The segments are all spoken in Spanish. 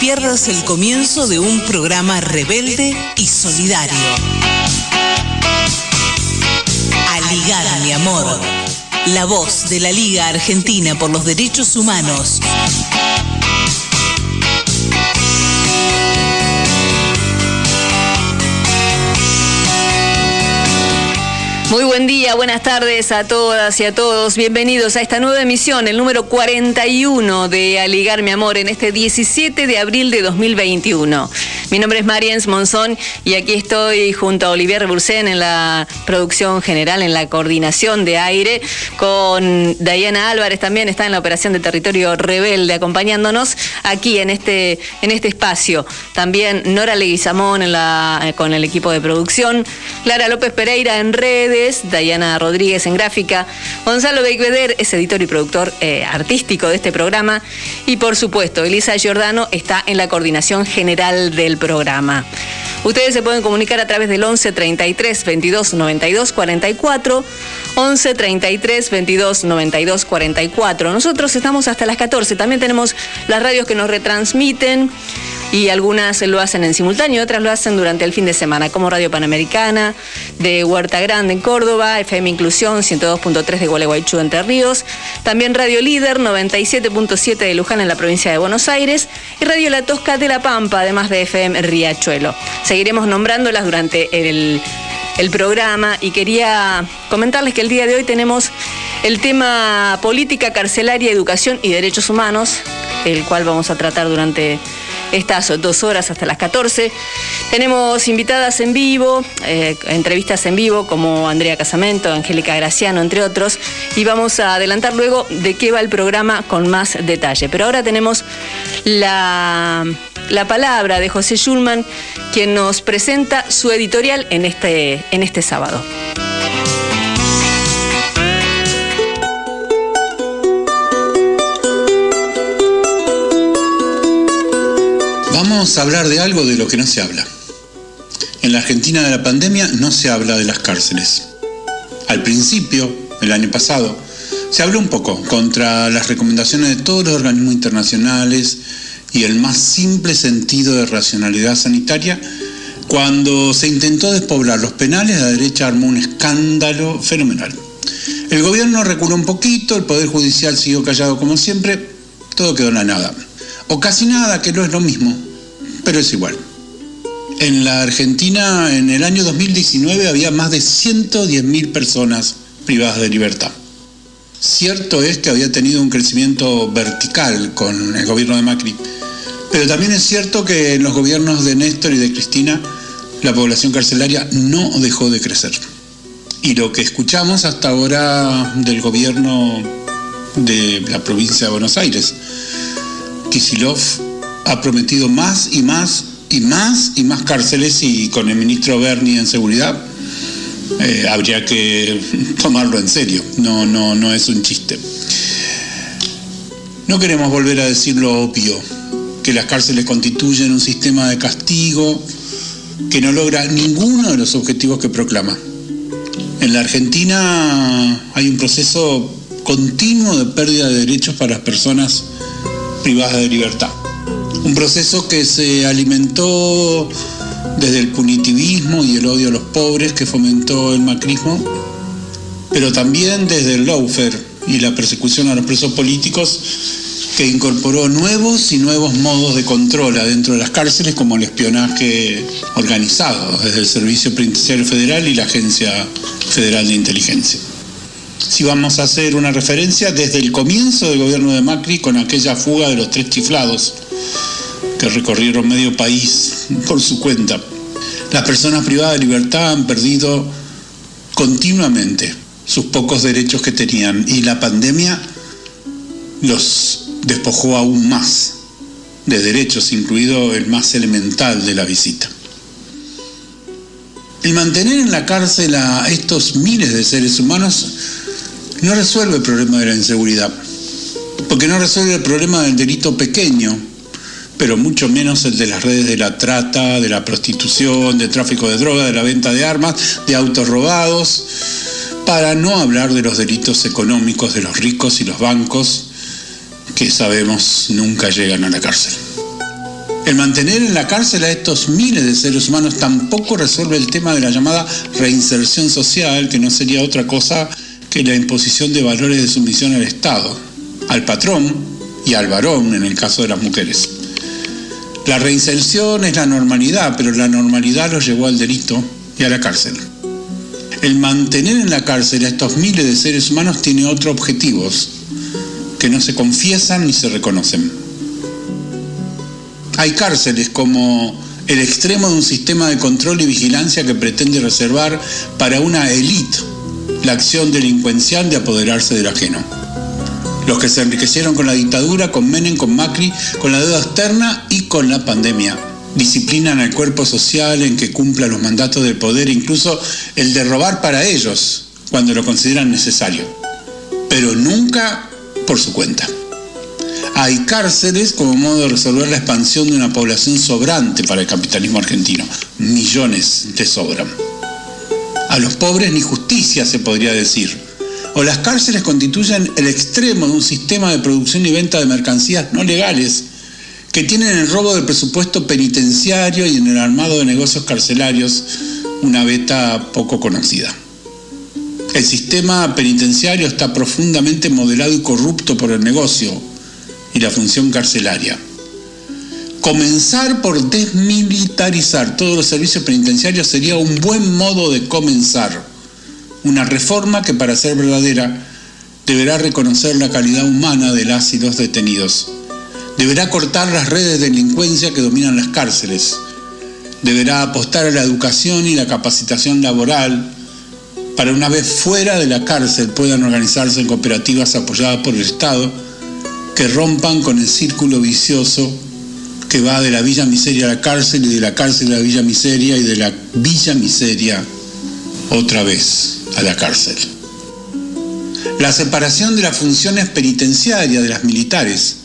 pierdas el comienzo de un programa rebelde y solidario. Aligar, mi amor. La voz de la Liga Argentina por los Derechos Humanos. Muy buen día, buenas tardes a todas y a todos. Bienvenidos a esta nueva emisión, el número 41 de Aligar mi amor, en este 17 de abril de 2021. Mi nombre es Mariens Monzón y aquí estoy junto a Olivier Bursen en la producción general, en la coordinación de aire, con Diana Álvarez también está en la operación de territorio rebelde acompañándonos aquí en este, en este espacio. También Nora Leguizamón con el equipo de producción, Clara López Pereira en redes, Diana Rodríguez en gráfica, Gonzalo Beicveder es editor y productor eh, artístico de este programa y por supuesto Elisa Giordano está en la coordinación general del programa. Ustedes se pueden comunicar a través del 11 33 22 92 44. 11 33 22 92 44. Nosotros estamos hasta las 14. También tenemos las radios que nos retransmiten y algunas lo hacen en simultáneo, otras lo hacen durante el fin de semana, como Radio Panamericana de Huerta Grande en Córdoba, FM Inclusión 102.3 de Gualeguaychú, Entre Ríos, también Radio Líder 97.7 de Luján en la provincia de Buenos Aires y Radio La Tosca de La Pampa, además de FM Riachuelo. Seguiremos nombrándolas durante el, el programa y quería comentarles que el día de hoy tenemos el tema política carcelaria, educación y derechos humanos, el cual vamos a tratar durante estas dos horas hasta las 14. Tenemos invitadas en vivo, eh, entrevistas en vivo como Andrea Casamento, Angélica Graciano, entre otros, y vamos a adelantar luego de qué va el programa con más detalle. Pero ahora tenemos la, la palabra de José Schulman, quien nos presenta su editorial en este, en este sábado. Vamos a hablar de algo de lo que no se habla. En la Argentina de la pandemia no se habla de las cárceles. Al principio, el año pasado, se habló un poco contra las recomendaciones de todos los organismos internacionales y el más simple sentido de racionalidad sanitaria cuando se intentó despoblar los penales, la derecha armó un escándalo fenomenal. El gobierno reculó un poquito, el Poder Judicial siguió callado como siempre, todo quedó en la nada. O casi nada, que no es lo mismo, pero es igual. En la Argentina, en el año 2019, había más de 110.000 personas privadas de libertad. Cierto es que había tenido un crecimiento vertical con el gobierno de Macri, pero también es cierto que en los gobiernos de Néstor y de Cristina la población carcelaria no dejó de crecer. Y lo que escuchamos hasta ahora del gobierno de la provincia de Buenos Aires, Kisilov ha prometido más y más y más y más cárceles y con el ministro Berni en seguridad eh, habría que tomarlo en serio, no, no, no es un chiste. No queremos volver a decir lo obvio, que las cárceles constituyen un sistema de castigo que no logra ninguno de los objetivos que proclama. En la Argentina hay un proceso continuo de pérdida de derechos para las personas privadas de libertad. Un proceso que se alimentó desde el punitivismo y el odio a los pobres que fomentó el macrismo, pero también desde el lawfare y la persecución a los presos políticos que incorporó nuevos y nuevos modos de control adentro de las cárceles como el espionaje organizado desde el Servicio Penitenciario Federal y la Agencia Federal de Inteligencia. Si vamos a hacer una referencia desde el comienzo del gobierno de Macri con aquella fuga de los tres chiflados que recorrieron medio país por su cuenta. Las personas privadas de libertad han perdido continuamente sus pocos derechos que tenían y la pandemia los despojó aún más de derechos, incluido el más elemental de la visita. El mantener en la cárcel a estos miles de seres humanos no resuelve el problema de la inseguridad, porque no resuelve el problema del delito pequeño, pero mucho menos el de las redes de la trata, de la prostitución, de tráfico de droga, de la venta de armas, de autos robados, para no hablar de los delitos económicos de los ricos y los bancos, que sabemos nunca llegan a la cárcel. El mantener en la cárcel a estos miles de seres humanos tampoco resuelve el tema de la llamada reinserción social, que no sería otra cosa que la imposición de valores de sumisión al Estado, al patrón y al varón en el caso de las mujeres. La reinserción es la normalidad, pero la normalidad los llevó al delito y a la cárcel. El mantener en la cárcel a estos miles de seres humanos tiene otros objetivos que no se confiesan ni se reconocen. Hay cárceles como el extremo de un sistema de control y vigilancia que pretende reservar para una élite la acción delincuencial de apoderarse del ajeno. Los que se enriquecieron con la dictadura, con Menem, con Macri, con la deuda externa y con la pandemia. Disciplinan al cuerpo social en que cumpla los mandatos del poder, incluso el de robar para ellos, cuando lo consideran necesario. Pero nunca por su cuenta. Hay cárceles como modo de resolver la expansión de una población sobrante para el capitalismo argentino. Millones de sobran. A los pobres ni justicia se podría decir. O las cárceles constituyen el extremo de un sistema de producción y venta de mercancías no legales que tienen el robo del presupuesto penitenciario y en el armado de negocios carcelarios una beta poco conocida. El sistema penitenciario está profundamente modelado y corrupto por el negocio y la función carcelaria. Comenzar por desmilitarizar todos los servicios penitenciarios sería un buen modo de comenzar. Una reforma que para ser verdadera deberá reconocer la calidad humana de las y los detenidos. Deberá cortar las redes de delincuencia que dominan las cárceles. Deberá apostar a la educación y la capacitación laboral para una vez fuera de la cárcel puedan organizarse en cooperativas apoyadas por el Estado que rompan con el círculo vicioso que va de la Villa Miseria a la cárcel y de la cárcel a la Villa Miseria y de la Villa Miseria otra vez a la cárcel. La separación de las funciones penitenciarias de las militares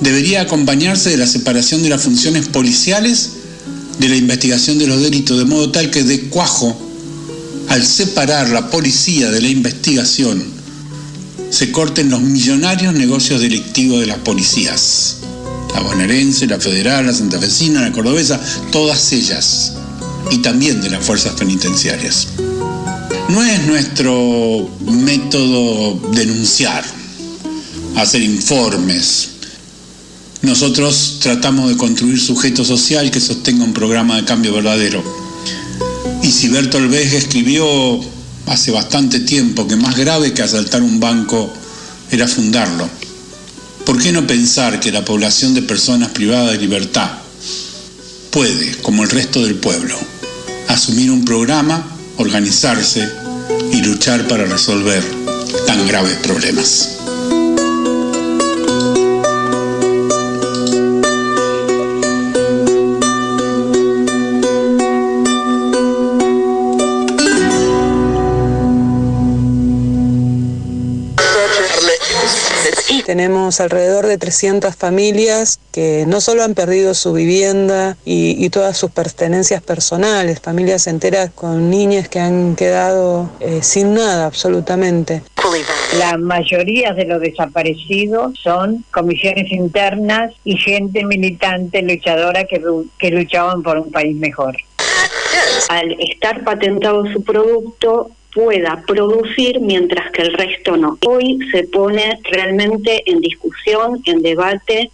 debería acompañarse de la separación de las funciones policiales de la investigación de los delitos, de modo tal que de cuajo, al separar la policía de la investigación, se corten los millonarios negocios delictivos de las policías la bonaerense, la federal, la santafesina, la cordobesa, todas ellas, y también de las fuerzas penitenciarias. No es nuestro método denunciar, hacer informes. Nosotros tratamos de construir sujeto social que sostenga un programa de cambio verdadero. Y si Bertolt Brecht escribió hace bastante tiempo que más grave que asaltar un banco era fundarlo, ¿Por qué no pensar que la población de personas privadas de libertad puede, como el resto del pueblo, asumir un programa, organizarse y luchar para resolver tan graves problemas? Tenemos alrededor de 300 familias que no solo han perdido su vivienda y, todas sus pertenencias personales, familias enteras con niñas que han quedado eh, sin nada absolutamente. La mayoría de los desaparecidos son comisiones internas y gente militante luchadora que, que luchaban por un país mejor. Al estar patentado su producto, pueda producir mientras que el resto no. Hoy se pone realmente en discusión, en debate.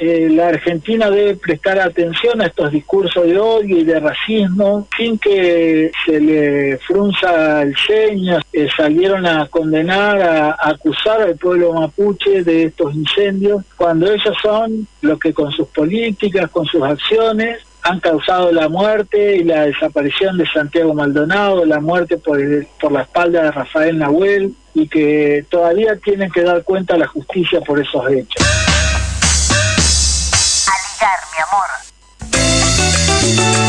Eh, la Argentina debe prestar atención a estos discursos de odio y de racismo sin que se le frunza el ceño. Eh, salieron a condenar, a, a acusar al pueblo mapuche de estos incendios, cuando ellos son los que con sus políticas, con sus acciones, han causado la muerte y la desaparición de Santiago Maldonado, la muerte por, la espalda de Rafael Nahuel y que todavía tienen que dar cuenta a la justicia por esos hechos. Aligar, mi amor.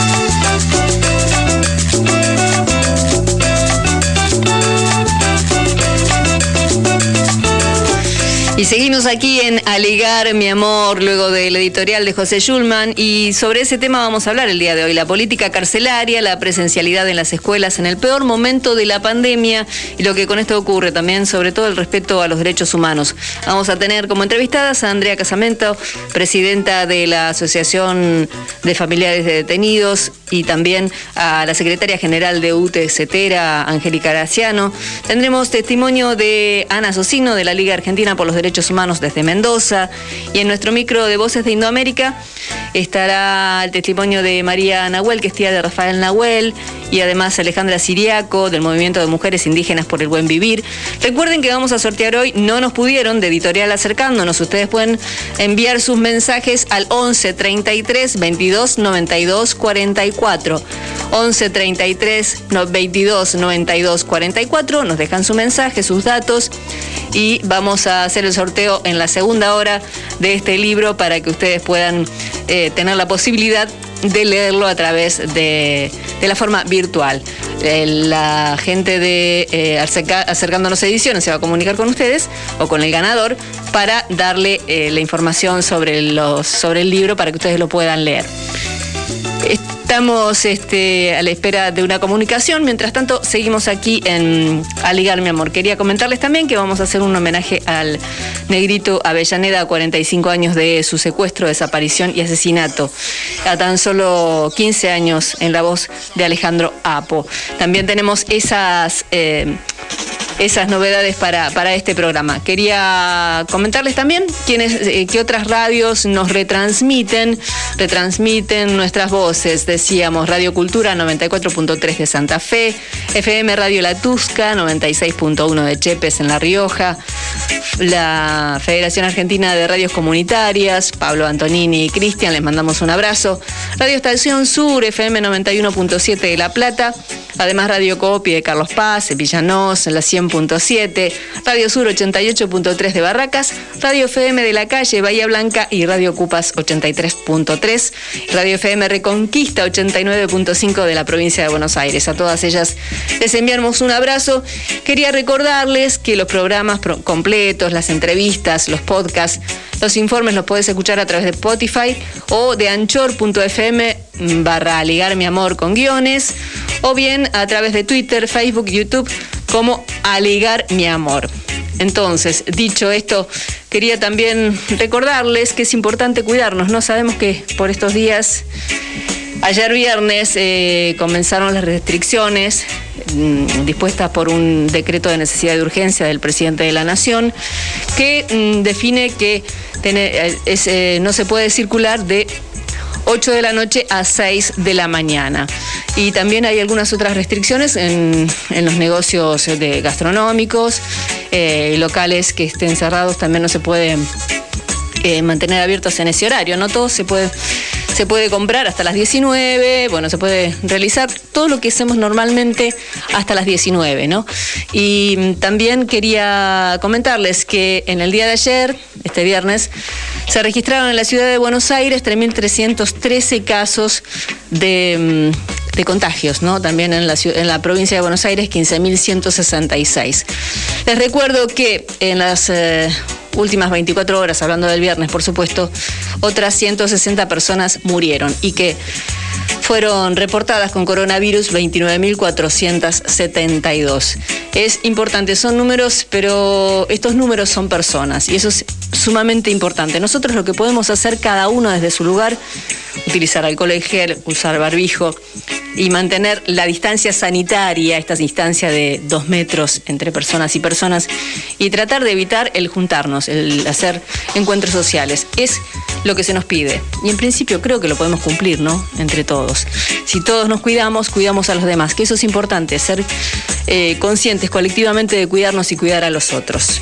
Y seguimos aquí en Aligar, mi amor, luego del editorial de José Schulman. Y sobre ese tema vamos a hablar el día de hoy. La política carcelaria, la presencialidad en las escuelas en el peor momento de la pandemia y lo que con esto ocurre también, sobre todo el respeto a los derechos humanos. Vamos a tener como entrevistadas a Andrea Casamento, presidenta de la Asociación de Familiares de Detenidos, y también a la secretaria general de UTE CETERA, Angélica Graciano. Tendremos testimonio de Ana Socino, de la Liga Argentina por los Derechos Humanos desde Mendoza. Y en nuestro micro de Voces de Indoamérica estará el testimonio de María Nahuel, que es tía de Rafael Nahuel, y además Alejandra Siriaco, del Movimiento de Mujeres Indígenas por el Buen Vivir. Recuerden que vamos a sortear hoy, no nos pudieron, de editorial acercándonos. Ustedes pueden enviar sus mensajes al 11 33 22 92 44. 11 33 22 92 44. Nos dejan su mensaje, sus datos y vamos a hacer el sorteo en la segunda hora de este libro para que ustedes puedan eh, tener la posibilidad de leerlo a través de, la forma virtual. Eh, la gente de eh, Acercándonos Ediciones se va a comunicar con ustedes o con el ganador para darle la información sobre, los, sobre el libro para que ustedes lo puedan leer. Estamos este, a la espera de una comunicación. Mientras tanto, seguimos aquí en Aligar, mi amor. Quería comentarles también que vamos a hacer un homenaje al negrito Avellaneda, 45 años de su secuestro, desaparición y asesinato, a tan solo 15 años en la voz de Alejandro Apo. También tenemos esas... Eh, esas novedades para, para este programa. Quería comentarles también quiénes, eh, qué otras radios nos retransmiten, retransmiten nuestras voces. Decíamos Radio Cultura 94.3 de Santa Fe, FM Radio La Tusca 96.1 de Chepes en La Rioja, la Federación Argentina de Radios Comunitarias, Pablo Antonini y Cristian, les mandamos un abrazo. Radio Estación Sur, FM 91.7 de La Plata, además Radio Copy de Carlos Paz, Villanos, en la 100.7, Radio Sur 88.3 de Barracas, Radio FM de la calle Bahía Blanca y Radio Cupas 83.3, Radio FM Reconquista 89.5 de la provincia de Buenos Aires. A todas ellas les enviamos un abrazo. Quería recordarles que los programas completos, las entrevistas, los podcasts, los informes los puedes escuchar a través de Spotify o de anchor.fm barra ligar mi amor con guiones o bien a través de Twitter, Facebook, YouTube como Aligar mi amor. Entonces, dicho esto, quería también recordarles que es importante cuidarnos. No sabemos que por estos días, ayer viernes, eh, comenzaron las restricciones mm, dispuestas por un decreto de necesidad de urgencia del presidente de la Nación, que mm, define que eh, eh, no se puede circular de 8 de la noche a 6 de la mañana. Y también hay algunas otras restricciones en, los negocios de gastronómicos, eh, locales que estén cerrados también no se pueden eh, mantener abiertos en ese horario, no todo se puede se puede comprar hasta las 19, bueno, se puede realizar todo lo que hacemos normalmente hasta las 19, ¿no? Y también quería comentarles que en el día de ayer, este viernes, se registraron en la ciudad de Buenos Aires 3.313 casos de, mm, de, contagios, ¿no? También en la, en la provincia de Buenos Aires 15.166. Les recuerdo que en las... Eh, últimas 24 horas, hablando del viernes, por supuesto, otras 160 personas murieron y que fueron reportadas con coronavirus 29.472. Es importante, son números, pero estos números son personas y eso es sumamente importante. Nosotros lo que podemos hacer cada uno desde su lugar, utilizar alcohol en gel, usar barbijo y mantener la distancia sanitaria, esta distancia de dos metros entre personas y personas, y tratar de evitar el juntarnos, el hacer encuentros sociales. Es lo que se nos pide. Y en principio creo que lo podemos cumplir, ¿no? Todos. Si todos nos cuidamos, cuidamos a los demás, que eso es importante, ser eh, conscientes colectivamente de cuidarnos y cuidar a los otros.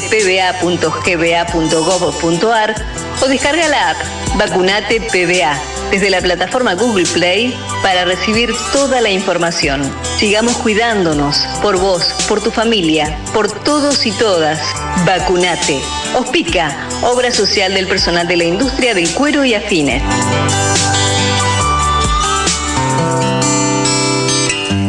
vacunatepba.gba.gov.ar o descarga la app Vacunate PBA desde la plataforma Google Play para recibir toda la información. Sigamos cuidándonos por vos, por tu familia, por todos y todas. Vacunate. Hospica, obra social del personal de la industria del cuero y afines.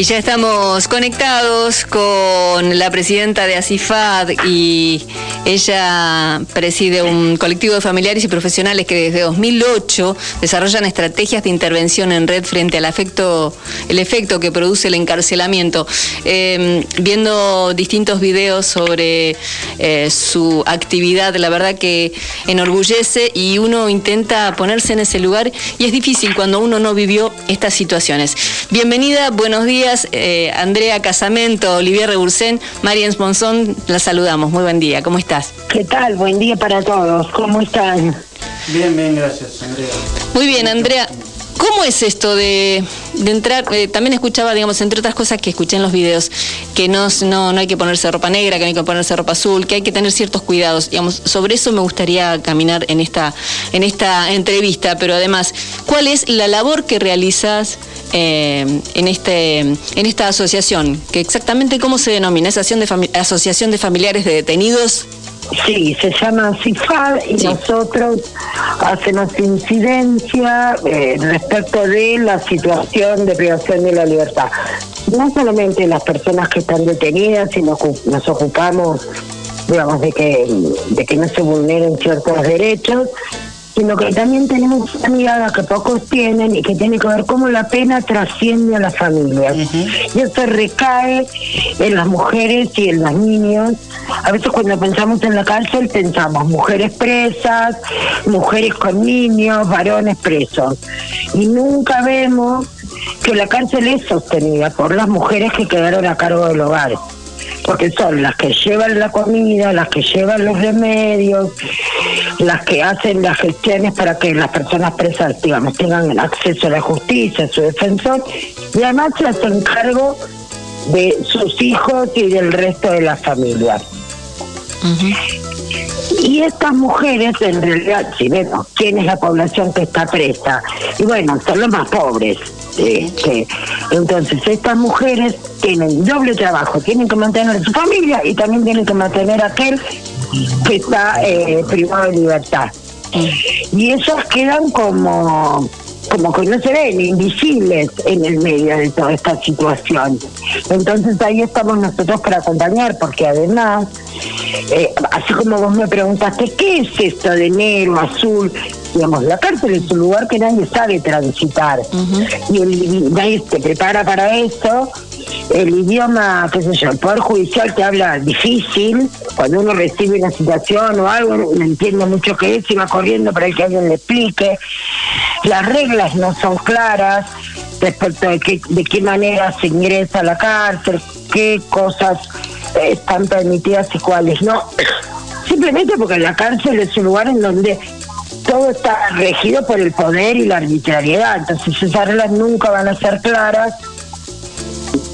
Y ya estamos conectados con la presidenta de ACIFAD y ella preside un colectivo de familiares y profesionales que desde 2008 desarrollan estrategias de intervención en red frente al afecto, el efecto que produce el encarcelamiento. Em, viendo distintos videos sobre eh, su actividad, la verdad que enorgullece y uno intenta ponerse en ese lugar y es difícil cuando uno no vivió estas situaciones. Bienvenida, buenos días. Eh, Andrea Casamento, Olivier Rebursén, Mariens Monzón, la saludamos. Muy buen día, ¿cómo estás? ¿Qué tal? Buen día para todos, ¿cómo están? Bien, bien, gracias, Andrea. Muy bien, Andrea. ¿Cómo es esto de, entrar? Eh, también escuchaba, digamos, entre otras cosas que escuché en los videos, que no, no, no hay que ponerse ropa negra, que no hay que ponerse ropa azul, que hay que tener ciertos cuidados. Digamos, sobre eso me gustaría caminar en esta, en esta entrevista, pero además, ¿cuál es la labor que realizas eh, en, este, en esta asociación, que exactamente cómo se denomina, asociación de, asociación de familiares de detenidos. Sí, se llama CIFAD y nosotros hacemos incidencia eh, respecto de la situación de privación de la libertad. No solamente las personas que están detenidas, sino que nos ocupamos digamos de que de que no se vulneren ciertos derechos sino que también tenemos una mirada que pocos tienen y que tiene que ver cómo la pena trasciende a las familias. Y eso recae en las mujeres y en los niños. A veces cuando pensamos en la cárcel pensamos mujeres presas, mujeres con niños, varones presos. Y nunca vemos que la cárcel es sostenida por las mujeres que quedaron a cargo del hogar porque son las que llevan la comida, las que llevan los remedios, las que hacen las gestiones para que las personas presas, digamos, tengan acceso a la justicia, a su defensor, y además se hacen cargo de sus hijos y del resto de la familia. Y estas mujeres, en realidad, si vemos quién es la población que está presa, y bueno, son los más pobres. Entonces, estas mujeres tienen doble trabajo, tienen que mantener a su familia y también tienen que mantener a aquel que está eh, privado de libertad. Y esos quedan como como que no se ven, invisibles en el medio de toda esta situación. Entonces ahí estamos nosotros para acompañar, porque además, eh, así como vos me preguntaste, ¿qué es esto de negro, azul? Digamos, la cárcel es un lugar que nadie sabe transitar y nadie se prepara para eso el idioma, qué sé yo, el Poder Judicial te habla difícil, cuando uno recibe una situación o algo, no entiende mucho qué es y va corriendo para que alguien le explique. Las reglas no son claras respecto de, qué, de qué manera se ingresa a la cárcel, qué cosas eh, están permitidas y cuáles no. Simplemente porque la cárcel es un lugar en donde todo está regido por el poder y la arbitrariedad, entonces esas reglas nunca van a ser claras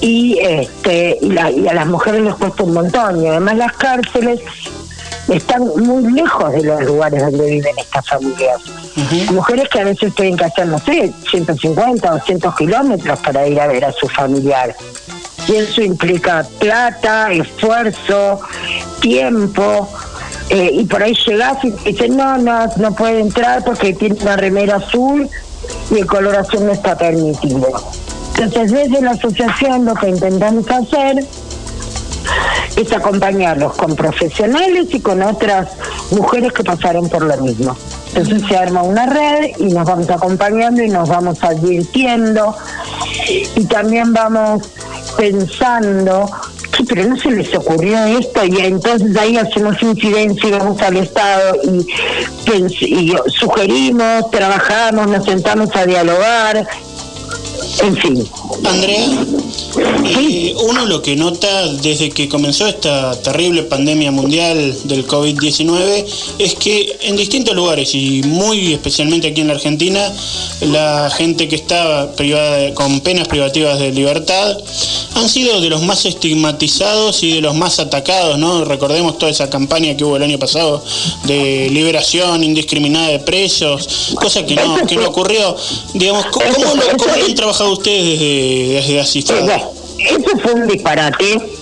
y este y, a las mujeres les cuesta un montón y además las cárceles están muy lejos de los lugares donde viven estas familias. Mujeres que a veces tienen que hacer, no sé, 150 o 200 kilómetros para ir a ver a su familiar. Y eso implica plata, esfuerzo, tiempo. Eh, y por ahí llegas y dicen, no, no, no puede entrar porque tiene una remera azul y el color azul no está permitido. Entonces, desde la asociación lo que intentamos hacer es acompañarlos con profesionales y con otras mujeres que pasaron por lo mismo. Entonces se arma una red y nos vamos acompañando y nos vamos advirtiendo y también vamos pensando pero no se les ocurrió esto y entonces ahí hacemos incidencia y vamos al Estado y, y sugerimos, trabajamos, nos sentamos a dialogar en fin. Andrea, eh, uno lo que nota desde que comenzó esta terrible pandemia mundial del COVID-19 es que en distintos lugares y muy especialmente aquí en la Argentina, la gente que está privada con penas privativas de libertad han sido de los más estigmatizados y de los más atacados, ¿no? Recordemos toda esa campaña que hubo el año pasado de liberación indiscriminada de presos, cosa que no, que no ocurrió. Digamos, ¿cómo, lo, han trabajado ustedes desde, desde Eso fue un disparate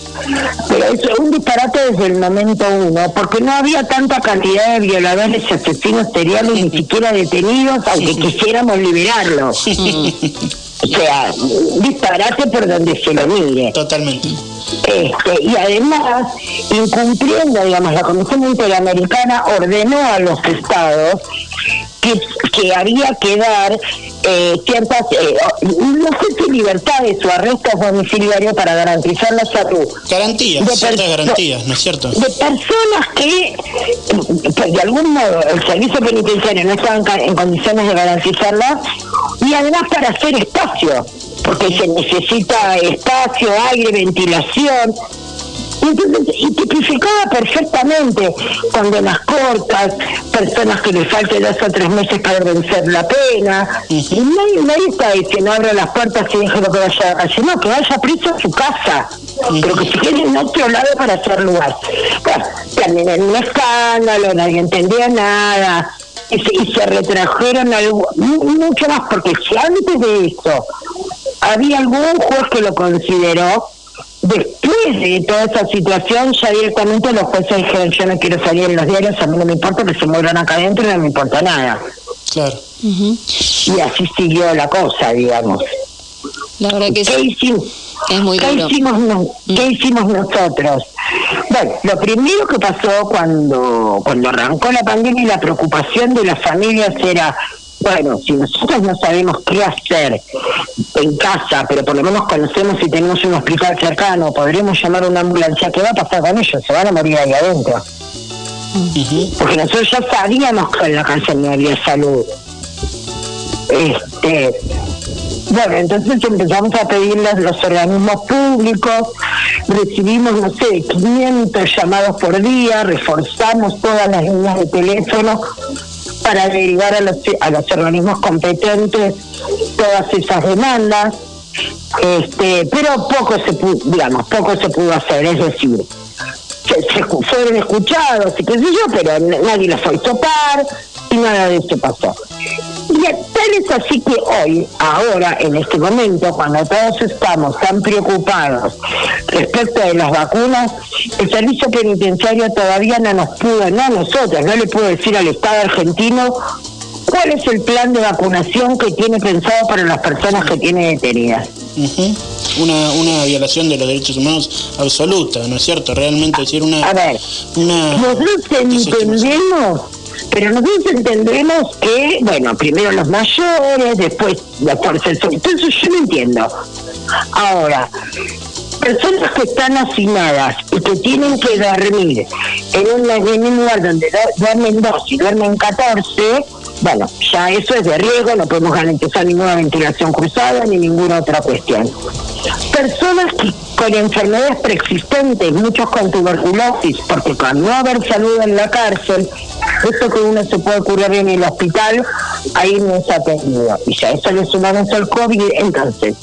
pero es un disparate desde el momento uno, porque no había tanta cantidad de violadores y asesinos seriales ni siquiera detenidos, aunque quisiéramos liberarlos. O sea, disparate por donde se lo mire. Totalmente. Este, y además, incumpliendo, digamos, la Comisión Interamericana ordenó a los estados que, que había que dar eh, ciertas, eh, no sé si libertades o arrestos domiciliarios para garantizar la salud. Garantías, ciertas garantías, ¿no es cierto? De personas que, pues, de algún modo, el servicio penitenciario no estaba en condiciones de garantizarla y además para hacer espacio, porque se necesita espacio, aire, ventilación. Y tipificaba perfectamente condenas cortas, personas que le falten dos o tres meses para vencer la pena. Y nadie, nadie está diciendo abra las puertas y lo que vaya a calle. No, que vaya preso a su casa. Pero que se quede en otro lado para hacer lugar. Bueno, también en un escándalo, nadie entendía nada. Y se, y se retrajeron algo, mucho más, porque si antes de eso había algún juez que lo consideró, Después de toda esa situación, ya directamente los jueces dijeron, yo no quiero salir en los diarios, a mí no me importa que se mueran acá adentro, no me importa nada. Claro. Y así siguió la cosa, digamos. La verdad que ¿Qué hicimos? Es muy ¿Qué, hicimos, ¿Qué mm. hicimos nosotros? Bueno, lo primero que pasó cuando, cuando arrancó la pandemia y la preocupación de las familias era bueno, si nosotros no sabemos qué hacer en casa, pero por lo menos conocemos si tenemos un hospital cercano, podremos llamar a una ambulancia, ¿qué va a pasar con ellos? Se van a morir ahí adentro. Porque nosotros ya sabíamos que en la cárcel no había salud. Este, bueno, entonces empezamos a pedirles los organismos públicos, recibimos, no sé, 500 llamados por día, reforzamos todas las líneas de teléfono para derivar a los, a los organismos competentes todas esas demandas, este, pero poco se pudo, digamos, poco se pudo hacer, es decir, se, fueron escuchados y qué sé yo, pero nadie los fue a topar y nada de eso pasó. Y tal es así que hoy, ahora, en este momento, cuando todos estamos tan preocupados respecto de las vacunas, el servicio penitenciario todavía no nos pudo, no a nosotros, no le puedo decir al Estado argentino cuál es el plan de vacunación que tiene pensado para las personas que tiene detenidas. una, una violación de los derechos humanos absoluta, ¿no es cierto? Realmente decir una... A ver, una nosotros entendemos pero nosotros entendemos que, bueno, primero los mayores, después la fuerza Entonces yo no entiendo. Ahora, personas que están hacinadas y que tienen que dormir en un, en un lugar donde duermen dos y duermen 14, bueno, ya eso es de riesgo, no podemos garantizar ninguna ventilación cruzada ni ninguna otra cuestión. Personas que con enfermedades preexistentes, muchos con tuberculosis, porque con no haber salud en la cárcel, eso que uno se puede curar en el hospital, ahí no se ha tenido. Y ya eso le sumamos al COVID, entonces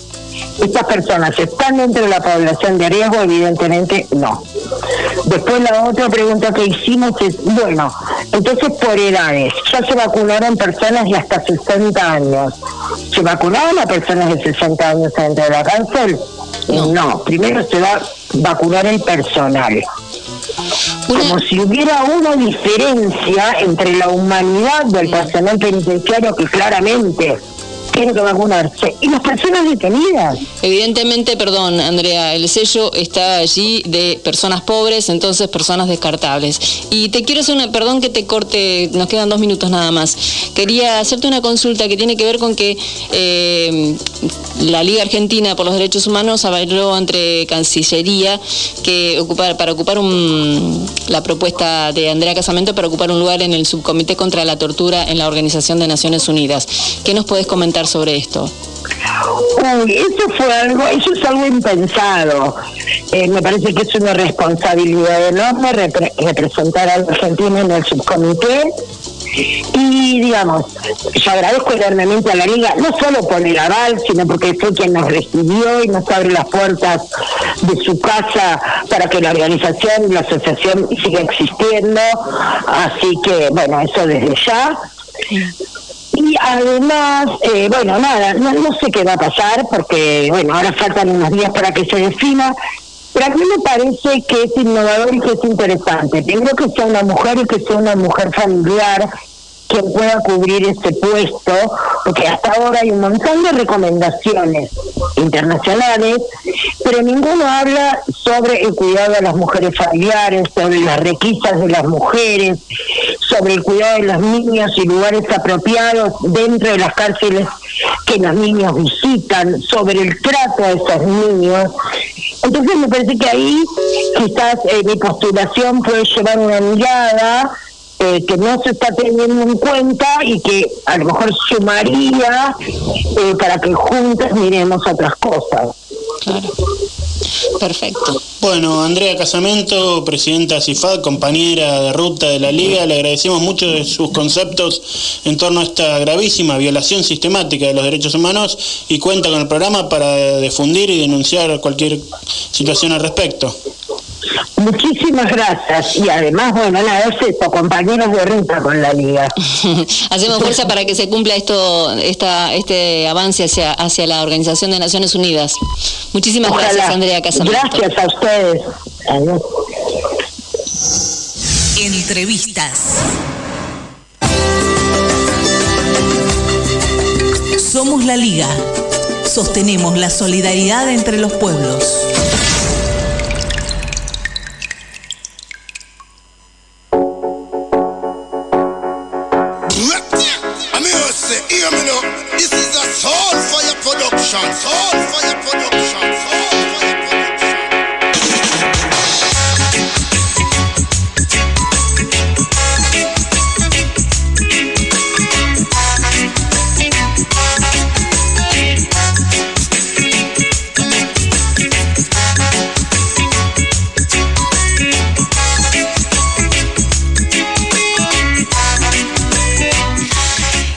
estas personas están dentro de la población de riesgo, evidentemente no. Después la otra pregunta que hicimos es, bueno, entonces por edades, ya se vacunaron personas de hasta 60 años. ¿Se vacunaron a personas de 60 años dentro de la cárcel? No, primero se va a vacunar el personal. Como si hubiera una diferencia entre la humanidad del personal penitenciario que claramente tiene que vacunarse. Y las personas detenidas. Evidentemente, perdón, Andrea, el sello está allí de personas pobres, entonces personas descartables. Y te quiero hacer una, perdón que te corte, nos quedan dos minutos nada más. Quería hacerte una consulta que tiene que ver con que eh, la Liga Argentina por los Derechos Humanos habló entre Cancillería que para ocupar la propuesta de Andrea Casamento para ocupar un lugar en el subcomité contra la tortura en la Organización de Naciones Unidas. ¿Qué nos puedes comentar sobre esto? Uy, eso fue algo, eso es algo impensado. Eh, me parece que es una responsabilidad enorme representar a Argentina en el subcomité y digamos, yo agradezco enormemente a la Liga, no solo por el aval, sino porque fue quien nos recibió y nos abre las puertas de su casa para que la organización y la asociación siga existiendo. Así que, bueno, eso desde ya. Y además, eh, bueno, nada, no, no sé qué va a pasar porque, bueno, ahora faltan unos días para que se defina, pero a mí me parece que es innovador y que es interesante. Primero que sea una mujer y que sea una mujer familiar que pueda cubrir ese puesto, porque hasta ahora hay un montón de recomendaciones internacionales, pero ninguno habla sobre el cuidado de las mujeres familiares, sobre las requisas de las mujeres, sobre el cuidado de los niños y lugares apropiados dentro de las cárceles que los niños visitan, sobre el trato a esos niños. Entonces me parece que ahí quizás eh, mi postulación puede llevar una mirada eh, que no se está teniendo en cuenta y que a lo mejor sumaría eh, para que juntos miremos otras cosas. Claro. Perfecto. Bueno, Andrea Casamento, presidenta CIFAD, compañera de ruta de la Liga, le agradecemos mucho de sus conceptos en torno a esta gravísima violación sistemática de los derechos humanos y cuenta con el programa para difundir y denunciar cualquier situación al respecto. Muchísimas gracias. Y además, bueno, nada, es esto, compañeros de ruta con la liga. Hacemos fuerza para que se cumpla esto, esta, este avance hacia, hacia la Organización de Naciones Unidas. Muchísimas gracias, Andrea Casamento. Gracias a ustedes. Adiós. Entrevistas. Somos la Liga. Sostenemos la solidaridad entre los pueblos.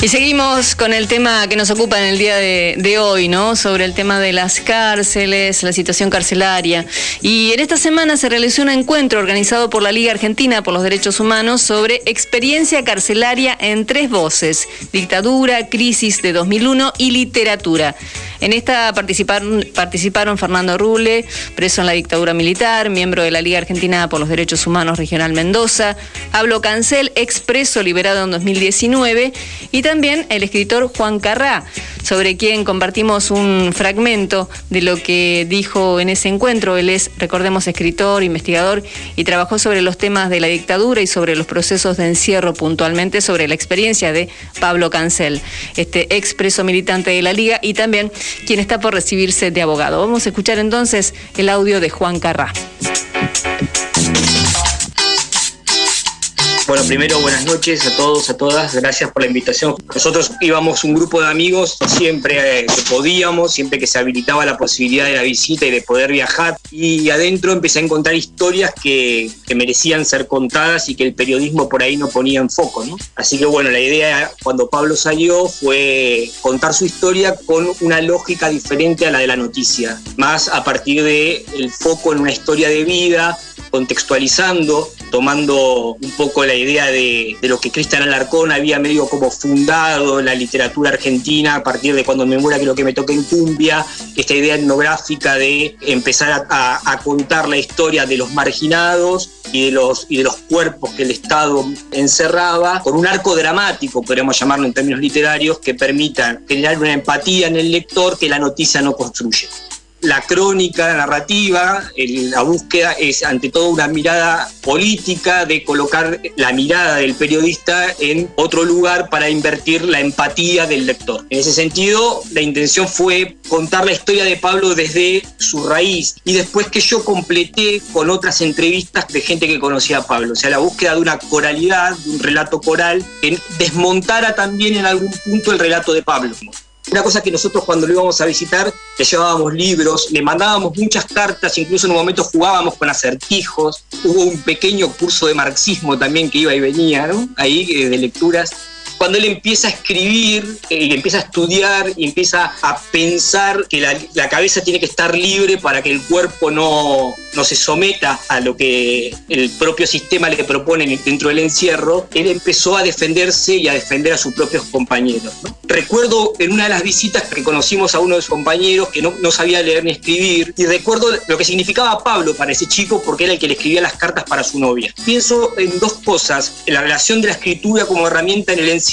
Y seguimos con el tema que nos ocupa en el día de, hoy, ¿no? Sobre el tema de las cárceles, la situación carcelaria. Y en esta semana se realizó un encuentro organizado por la Liga Argentina por los Derechos Humanos sobre experiencia carcelaria en tres voces: dictadura, crisis de 2001 y literatura. En esta participaron, participaron Fernando Rule, preso en la dictadura militar, miembro de la Liga Argentina por los Derechos Humanos Regional Mendoza, Pablo Cancel, expreso liberado en 2019, y también el escritor Juan Carrá, sobre quien compartimos un fragmento de lo que dijo en ese encuentro. Él es, recordemos, escritor, investigador y trabajó sobre los temas de la dictadura y sobre los procesos de encierro, puntualmente sobre la experiencia de Pablo Cancel, este expreso militante de la Liga y también quien está por recibirse de abogado. Vamos a escuchar entonces el audio de Juan Carrá. Bueno, primero buenas noches a todos, a todas, gracias por la invitación. Nosotros íbamos un grupo de amigos siempre eh, que podíamos, siempre que se habilitaba la posibilidad de la visita y de poder viajar. Y adentro empecé a encontrar historias que, que merecían ser contadas y que el periodismo por ahí no ponía en foco. ¿no? Así que bueno, la idea cuando Pablo salió fue contar su historia con una lógica diferente a la de la noticia, más a partir del el foco en una historia de vida, contextualizando, tomando un poco la idea de, lo que Cristian Alarcón había medio como fundado la literatura argentina a partir de cuando me muera creo que me toca en cumbia, esta idea etnográfica de empezar a, a, contar la historia de los marginados y de los, y de los cuerpos que el Estado encerraba, con un arco dramático, podríamos llamarlo en términos literarios, que permita generar una empatía en el lector que la noticia no construye la crónica, narrativa, la búsqueda es ante todo una mirada política de colocar la mirada del periodista en otro lugar para invertir la empatía del lector. En ese sentido, la intención fue contar la historia de Pablo desde su raíz y después que yo completé con otras entrevistas de gente que conocía a Pablo, o sea, la búsqueda de una coralidad, de un relato coral que desmontara también en algún punto el relato de Pablo. Una cosa que nosotros cuando lo íbamos a visitar le llevábamos libros, le mandábamos muchas cartas, incluso en un momento jugábamos con acertijos. Hubo un pequeño curso de marxismo también que iba y venía. Ahí eh, de lecturas cuando él empieza a escribir eh, y empieza a estudiar y empieza a pensar que la, cabeza tiene que estar libre para que el cuerpo no, no se someta a lo que el propio sistema le propone dentro del encierro, él empezó a defenderse y a defender a sus propios compañeros. Recuerdo en una de las visitas que conocimos a uno de sus compañeros que no, no sabía leer ni escribir y recuerdo lo que significaba Pablo para ese chico porque era el que le escribía las cartas para su novia. Pienso en dos cosas, en la relación de la escritura como herramienta en el encierro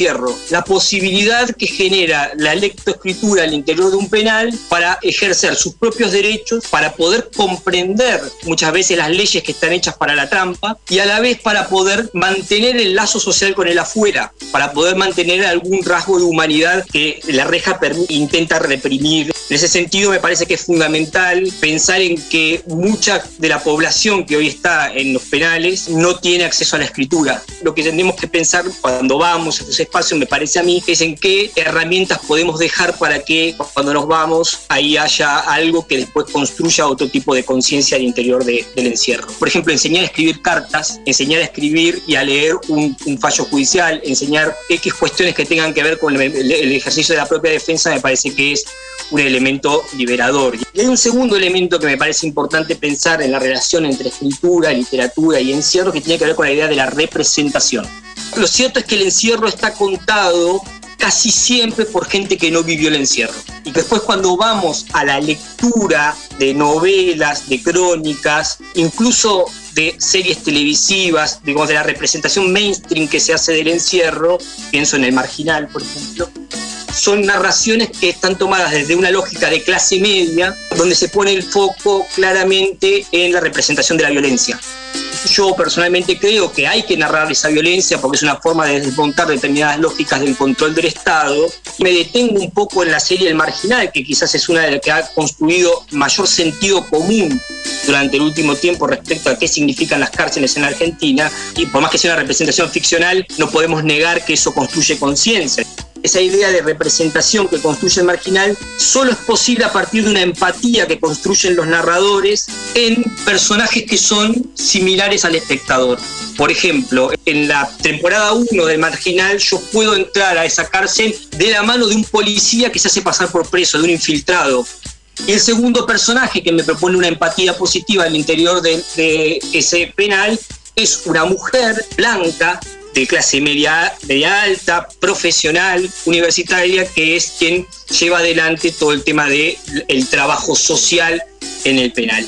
la posibilidad que genera la lectoescritura al interior de un penal para ejercer sus propios derechos, para poder comprender muchas veces las leyes que están hechas para la trampa y a la vez para poder mantener el lazo social con el afuera, para poder mantener algún rasgo de humanidad que la reja intenta reprimir. En ese sentido me parece que es fundamental pensar en que mucha de la población que hoy está en los penales no tiene acceso a la escritura. Lo que tenemos que pensar cuando vamos a espacio, me parece a mí, es en qué herramientas podemos dejar para que cuando nos vamos ahí haya algo que después construya otro tipo de conciencia al interior del encierro. Por ejemplo, enseñar a escribir cartas, enseñar a escribir y a leer un, fallo judicial, enseñar X cuestiones que tengan que ver con el, el ejercicio de la propia defensa, me parece que es un elemento liberador. Y hay un segundo elemento que me parece importante pensar en la relación entre escritura, literatura y encierro que tiene que ver con la idea de la representación. Lo cierto es que el encierro está contado casi siempre por gente que no vivió el encierro. Y después cuando vamos a la lectura de novelas, de crónicas, incluso de series televisivas, digamos, de la representación mainstream que se hace del encierro, pienso en El Marginal, por ejemplo, son narraciones que están tomadas desde una lógica de clase media, donde se pone el foco claramente en la representación de la violencia. Yo personalmente creo que hay que narrar esa violencia porque es una forma de desmontar determinadas lógicas del control del Estado. Me detengo un poco en la serie El Marginal, que quizás es una de las que ha construido mayor sentido común durante el último tiempo respecto a qué significan las cárceles en Argentina. Y por más que sea una representación ficcional, no podemos negar que eso construye conciencia esa idea de representación que construye el marginal solo es posible a partir de una empatía que construyen los narradores en personajes que son similares al espectador. Por ejemplo, en la temporada 1 del marginal yo puedo entrar a esa cárcel de la mano de un policía que se hace pasar por preso, de un infiltrado. Y el segundo personaje que me propone una empatía positiva al interior de, de ese penal es una mujer blanca de clase media, media alta, profesional, universitaria, que es quien lleva adelante todo el tema del el trabajo social en el penal.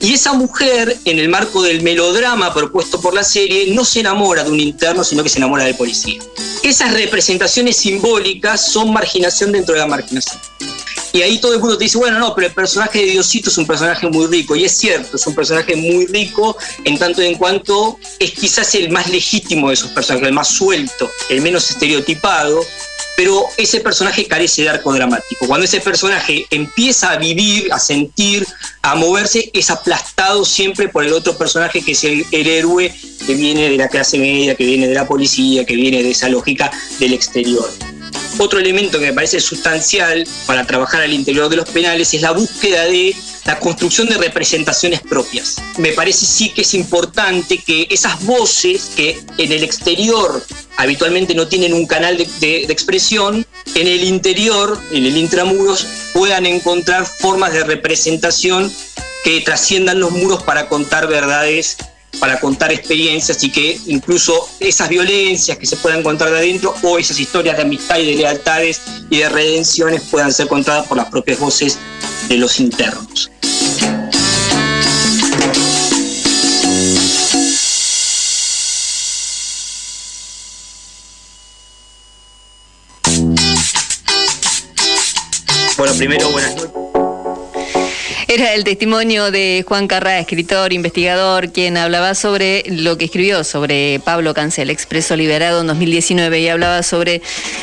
Y esa mujer, en el marco del melodrama propuesto por la serie, no se enamora de un interno, sino que se enamora del policía. Esas representaciones simbólicas son marginación dentro de la marginación. Y ahí todo el mundo te dice, bueno, no, pero el personaje de Diosito es un personaje muy rico. Y es cierto, es un personaje muy rico en tanto y en cuanto es quizás el más legítimo de esos personajes, el más suelto, el menos estereotipado, pero ese personaje carece de arco dramático. Cuando ese personaje empieza a vivir, a sentir, a moverse, es aplastado siempre por el otro personaje que es el, héroe que viene de la clase media, que viene de la policía, que viene de esa lógica del exterior. Otro elemento que me parece sustancial para trabajar al interior de los penales es la búsqueda de la construcción de representaciones propias. Me parece sí que es importante que esas voces que en el exterior habitualmente no tienen un canal de, expresión, en el interior, en el intramuros, puedan encontrar formas de representación que trasciendan los muros para contar verdades para contar experiencias y que incluso esas violencias que se puedan encontrar de adentro o esas historias de amistad y de lealtades y de redenciones puedan ser contadas por las propias voces de los internos. Bueno, primero buenas noches. Era el testimonio de Juan Carrá, escritor, investigador, quien hablaba sobre lo que escribió sobre Pablo Cancel, expreso liberado en 2019, y hablaba sobre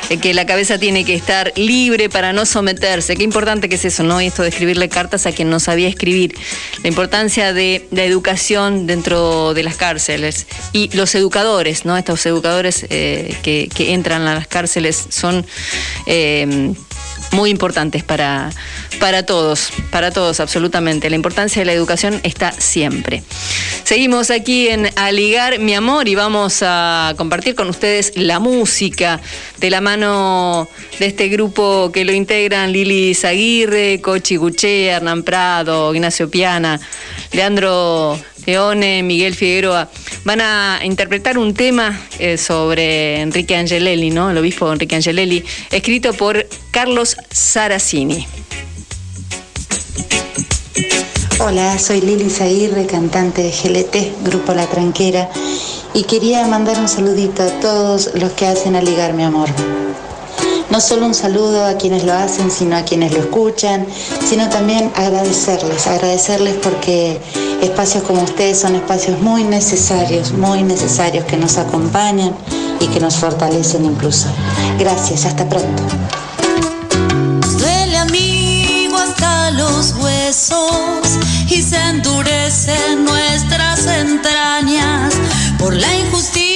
eh, que la cabeza tiene que estar libre para no someterse. Qué importante que es eso, ¿no? Esto de escribirle cartas a quien no sabía escribir. La importancia de la educación dentro de las cárceles. Y los educadores, ¿no? Estos educadores eh, que, entran a las cárceles son... Eh, muy importantes para, para todos, para todos absolutamente. La importancia de la educación está siempre. Seguimos aquí en Aligar mi amor y vamos a compartir con ustedes la música de la mano de este grupo que lo integran Lili Zaguirre, Cochi Guché, Hernán Prado, Ignacio Piana, Leandro Leone, Miguel Figueroa, van a interpretar un tema eh, sobre Enrique Angelelli, ¿no? El obispo Enrique Angelelli, escrito por Carlos Saracini. Hola, soy Lili Zaguirre, cantante de GLT, Grupo La Tranquera, y quería mandar un saludito a todos los que hacen a ligar mi amor. No solo un saludo a quienes lo hacen, sino a quienes lo escuchan, sino también agradecerles, agradecerles porque espacios como ustedes son espacios muy necesarios, muy necesarios que nos acompañan y que nos fortalecen incluso. Gracias, hasta pronto. Duele amigo hasta los huesos y se endurecen nuestras entrañas por la injusticia,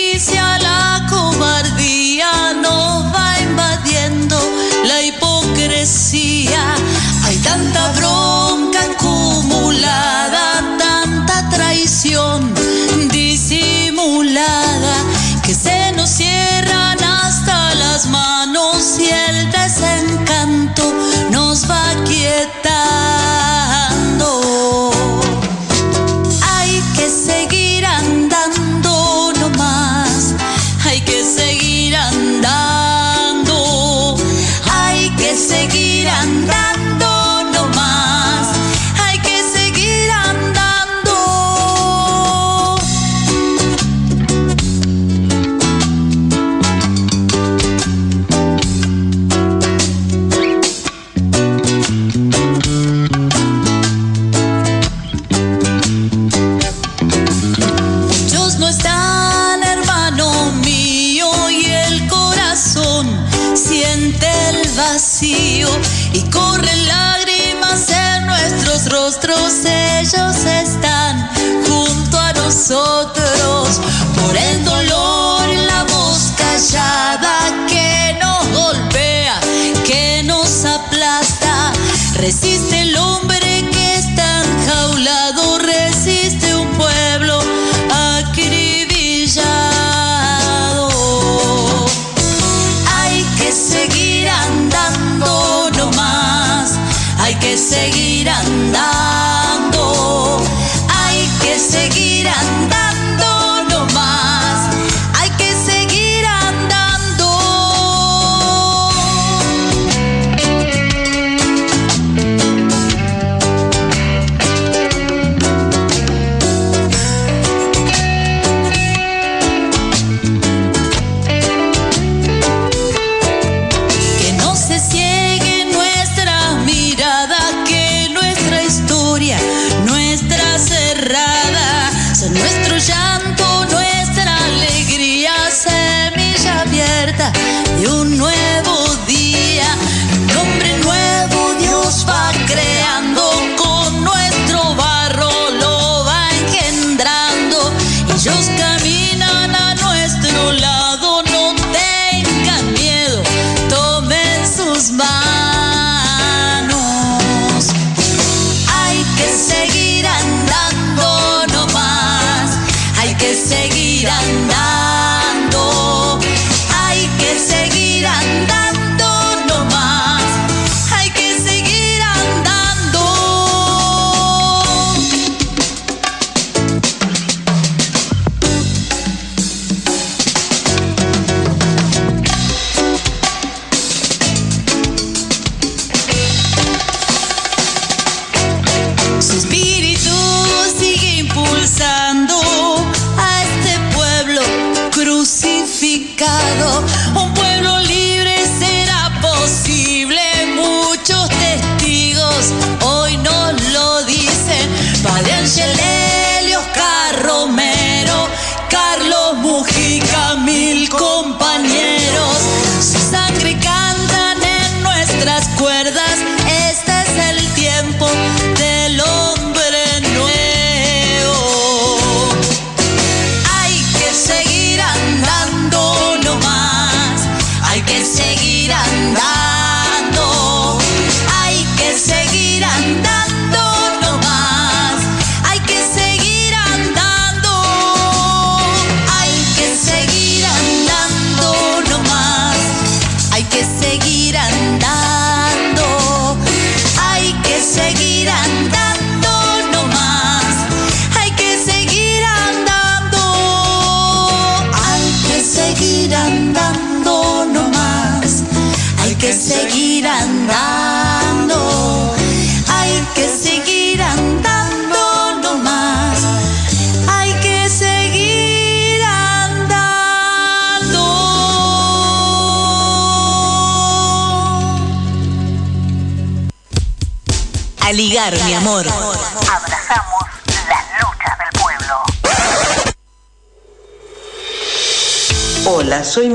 nosotros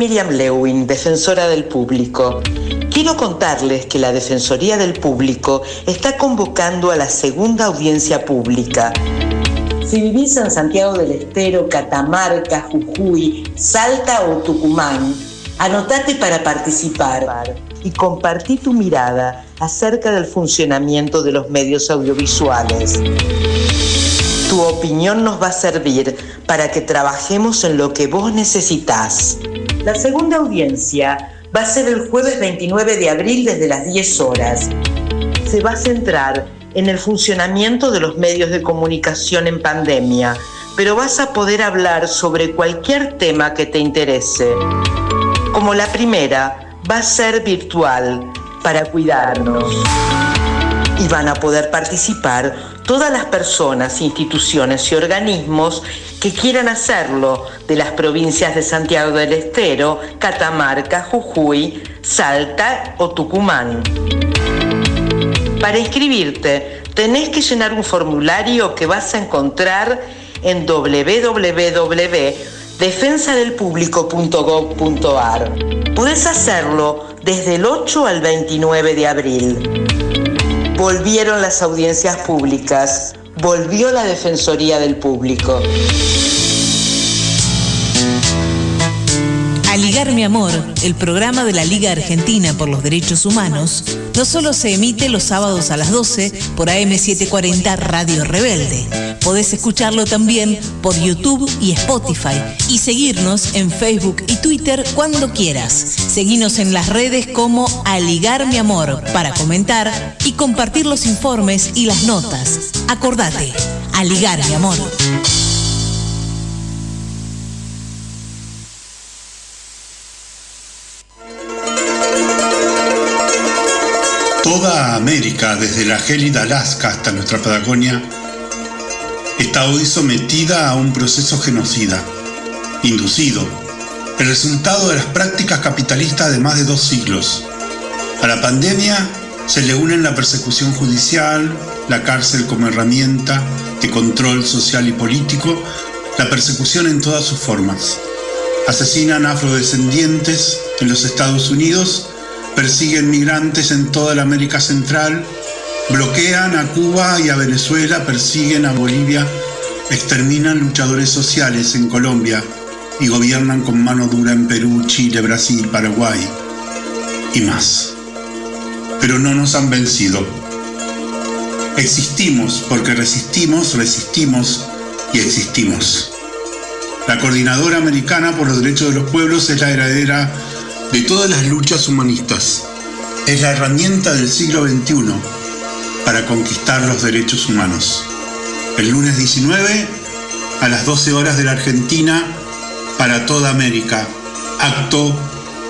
Miriam Lewin, defensora del público. Quiero contarles que la Defensoría del Público está convocando a la segunda audiencia pública. Si vivís en Santiago del Estero, Catamarca, Jujuy, Salta o Tucumán, anotate para participar y compartí tu mirada acerca del funcionamiento de los medios audiovisuales. Tu opinión nos va a servir para que trabajemos en lo que vos necesitas. La segunda audiencia va a ser el jueves 29 de abril desde las 10 horas. Se va a centrar en el funcionamiento de los medios de comunicación en pandemia, pero vas a poder hablar sobre cualquier tema que te interese. Como la primera, va a ser virtual para cuidarnos. Y van a poder participar todas las personas, instituciones y organismos que quieran hacerlo de las provincias de Santiago del Estero, Catamarca, Jujuy, Salta o Tucumán. Para inscribirte, tenés que llenar un formulario que vas a encontrar en www.defensadelpublico.gov.ar. Podés hacerlo desde el 8 al 29 de abril. Volvieron las audiencias públicas, volvió la Defensoría del Público. A ligar, mi amor, el programa de la Liga Argentina por los Derechos Humanos, no solo se emite los sábados a las 12 por AM740 Radio Rebelde. Podés escucharlo también por YouTube y Spotify y seguirnos en Facebook y Twitter cuando quieras. Seguinos en las redes como A Ligar Mi Amor para comentar y compartir los informes y las notas. Acordate, A Ligar Mi Amor. Toda América, desde la gélida Alaska hasta nuestra Patagonia, está hoy sometida a un proceso genocida, inducido, el resultado de las prácticas capitalistas de más de dos siglos. A la pandemia se le unen la persecución judicial, la cárcel como herramienta de control social y político, la persecución en todas sus formas. Asesinan afrodescendientes en los Estados Unidos, persiguen migrantes en toda la América Central, bloquean a Cuba y a Venezuela, persiguen a Bolivia, exterminan luchadores sociales en Colombia y gobiernan con mano dura en Perú, Chile, Brasil, Paraguay y más. Pero no nos han vencido. Existimos porque resistimos, resistimos y existimos. La Coordinadora Americana por los Derechos de los Pueblos es la heredera de todas las luchas humanistas. Es la herramienta del siglo XXI para conquistar los derechos humanos. El lunes 19, a las 12 horas de la Argentina, para toda América, acto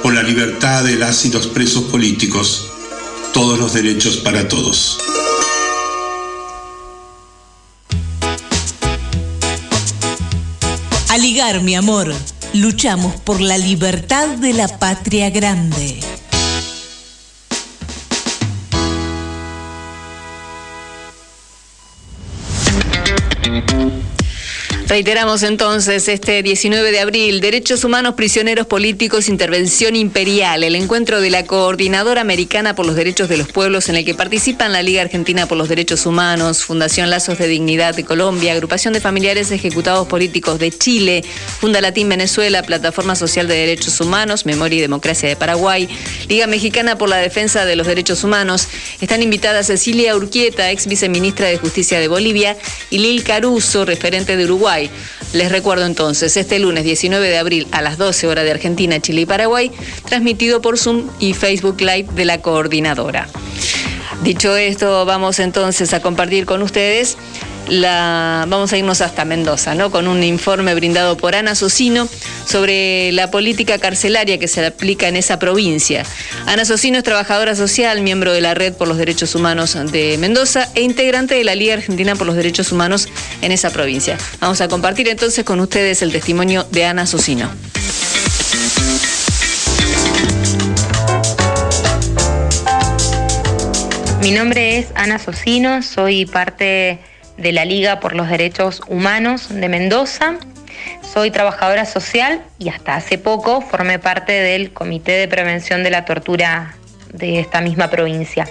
por la libertad de las y los presos políticos, todos los derechos para todos. Aligar, mi amor. Luchamos por la libertad de la patria grande. Reiteramos entonces este 19 de abril, Derechos Humanos, Prisioneros Políticos, Intervención Imperial, el encuentro de la Coordinadora Americana por los Derechos de los Pueblos en el que participan la Liga Argentina por los Derechos Humanos, Fundación Lazos de Dignidad de Colombia, Agrupación de Familiares Ejecutados Políticos de Chile, Funda Latín Venezuela, Plataforma Social de Derechos Humanos, Memoria y Democracia de Paraguay, Liga Mexicana por la Defensa de los Derechos Humanos. Están invitadas Cecilia Urquieta, ex viceministra de Justicia de Bolivia, y Lil Caruso, referente de Uruguay les recuerdo entonces, este lunes 19 de abril a las 12 horas de Argentina, Chile y Paraguay, transmitido por Zoom y Facebook Live de la coordinadora. Dicho esto, vamos entonces a compartir con ustedes la, vamos a irnos hasta Mendoza, ¿no? Con un informe brindado por Ana Socino sobre la política carcelaria que se aplica en esa provincia. Ana Socino es trabajadora social, miembro de la Red por los Derechos Humanos de Mendoza e integrante de la Liga Argentina por los Derechos Humanos en esa provincia. Vamos a compartir entonces con ustedes el testimonio de Ana Socino. Mi nombre es Ana Socino, soy parte de la Liga por los Derechos Humanos de Mendoza. Soy trabajadora social y hasta hace poco formé parte del Comité de Prevención de la Tortura de esta misma provincia.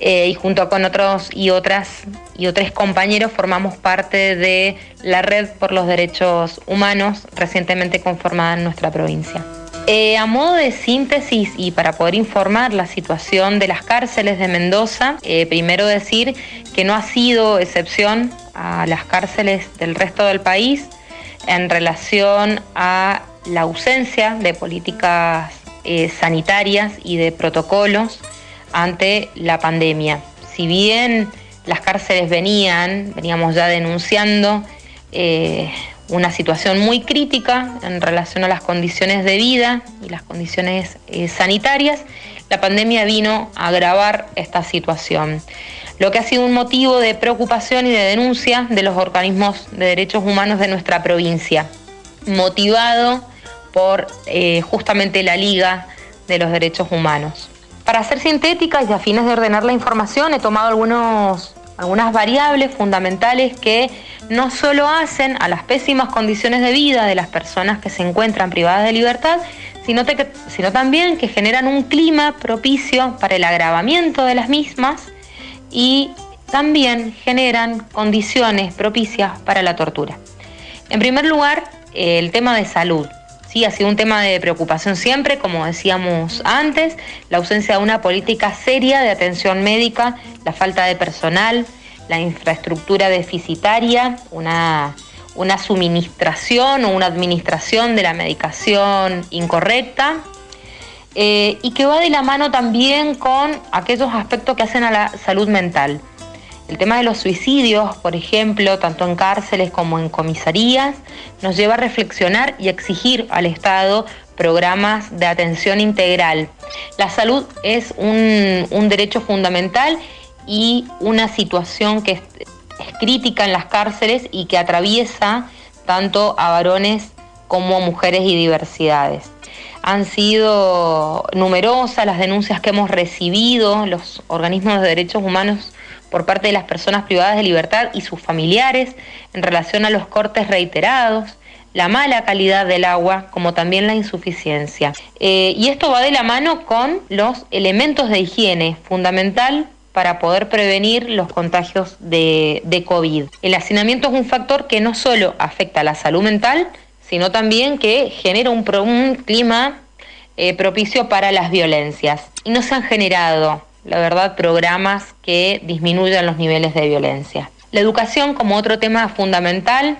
Eh, y junto con otros y otras y otros compañeros formamos parte de la Red por los Derechos Humanos recientemente conformada en nuestra provincia. Eh, a modo de síntesis y para poder informar la situación de las cárceles de Mendoza, eh, primero decir que no ha sido excepción a las cárceles del resto del país en relación a la ausencia de políticas eh, sanitarias y de protocolos ante la pandemia. Si bien las cárceles venían, veníamos ya denunciando una situación muy crítica en relación a las condiciones de vida y las condiciones eh, sanitarias, la pandemia vino a agravar esta situación, lo que ha sido un motivo de preocupación y de denuncia de los organismos de derechos humanos de nuestra provincia, motivado por eh, justamente la Liga de los Derechos Humanos. Para ser sintética y a fines de ordenar la información, he tomado algunos algunas variables fundamentales que no solo hacen a las pésimas condiciones de vida de las personas que se encuentran privadas de libertad, sino, también que generan un clima propicio para el agravamiento de las mismas y también generan condiciones propicias para la tortura. En primer lugar, el tema de salud. Sí, ha sido un tema de preocupación siempre, como decíamos antes, la ausencia de una política seria de atención médica, la falta de personal, la infraestructura deficitaria, una, una suministración o una administración de la medicación incorrecta, eh, y que va de la mano también con aquellos aspectos que hacen a la salud mental. El tema de los suicidios, por ejemplo, tanto en cárceles como en comisarías, nos lleva a reflexionar y exigir al Estado programas de atención integral. La salud es un, derecho fundamental y una situación que es, crítica en las cárceles y que atraviesa tanto a varones como a mujeres y diversidades. Han sido numerosas las denuncias que hemos recibido los organismos de derechos humanos por parte de las personas privadas de libertad y sus familiares en relación a los cortes reiterados, la mala calidad del agua, como también la insuficiencia. Eh, y esto va de la mano con los elementos de higiene, fundamental para poder prevenir los contagios de, COVID. El hacinamiento es un factor que no solo afecta a la salud mental, sino también que genera un, clima eh, propicio para las violencias. Y no se han generado la verdad, programas que disminuyan los niveles de violencia. La educación como otro tema fundamental,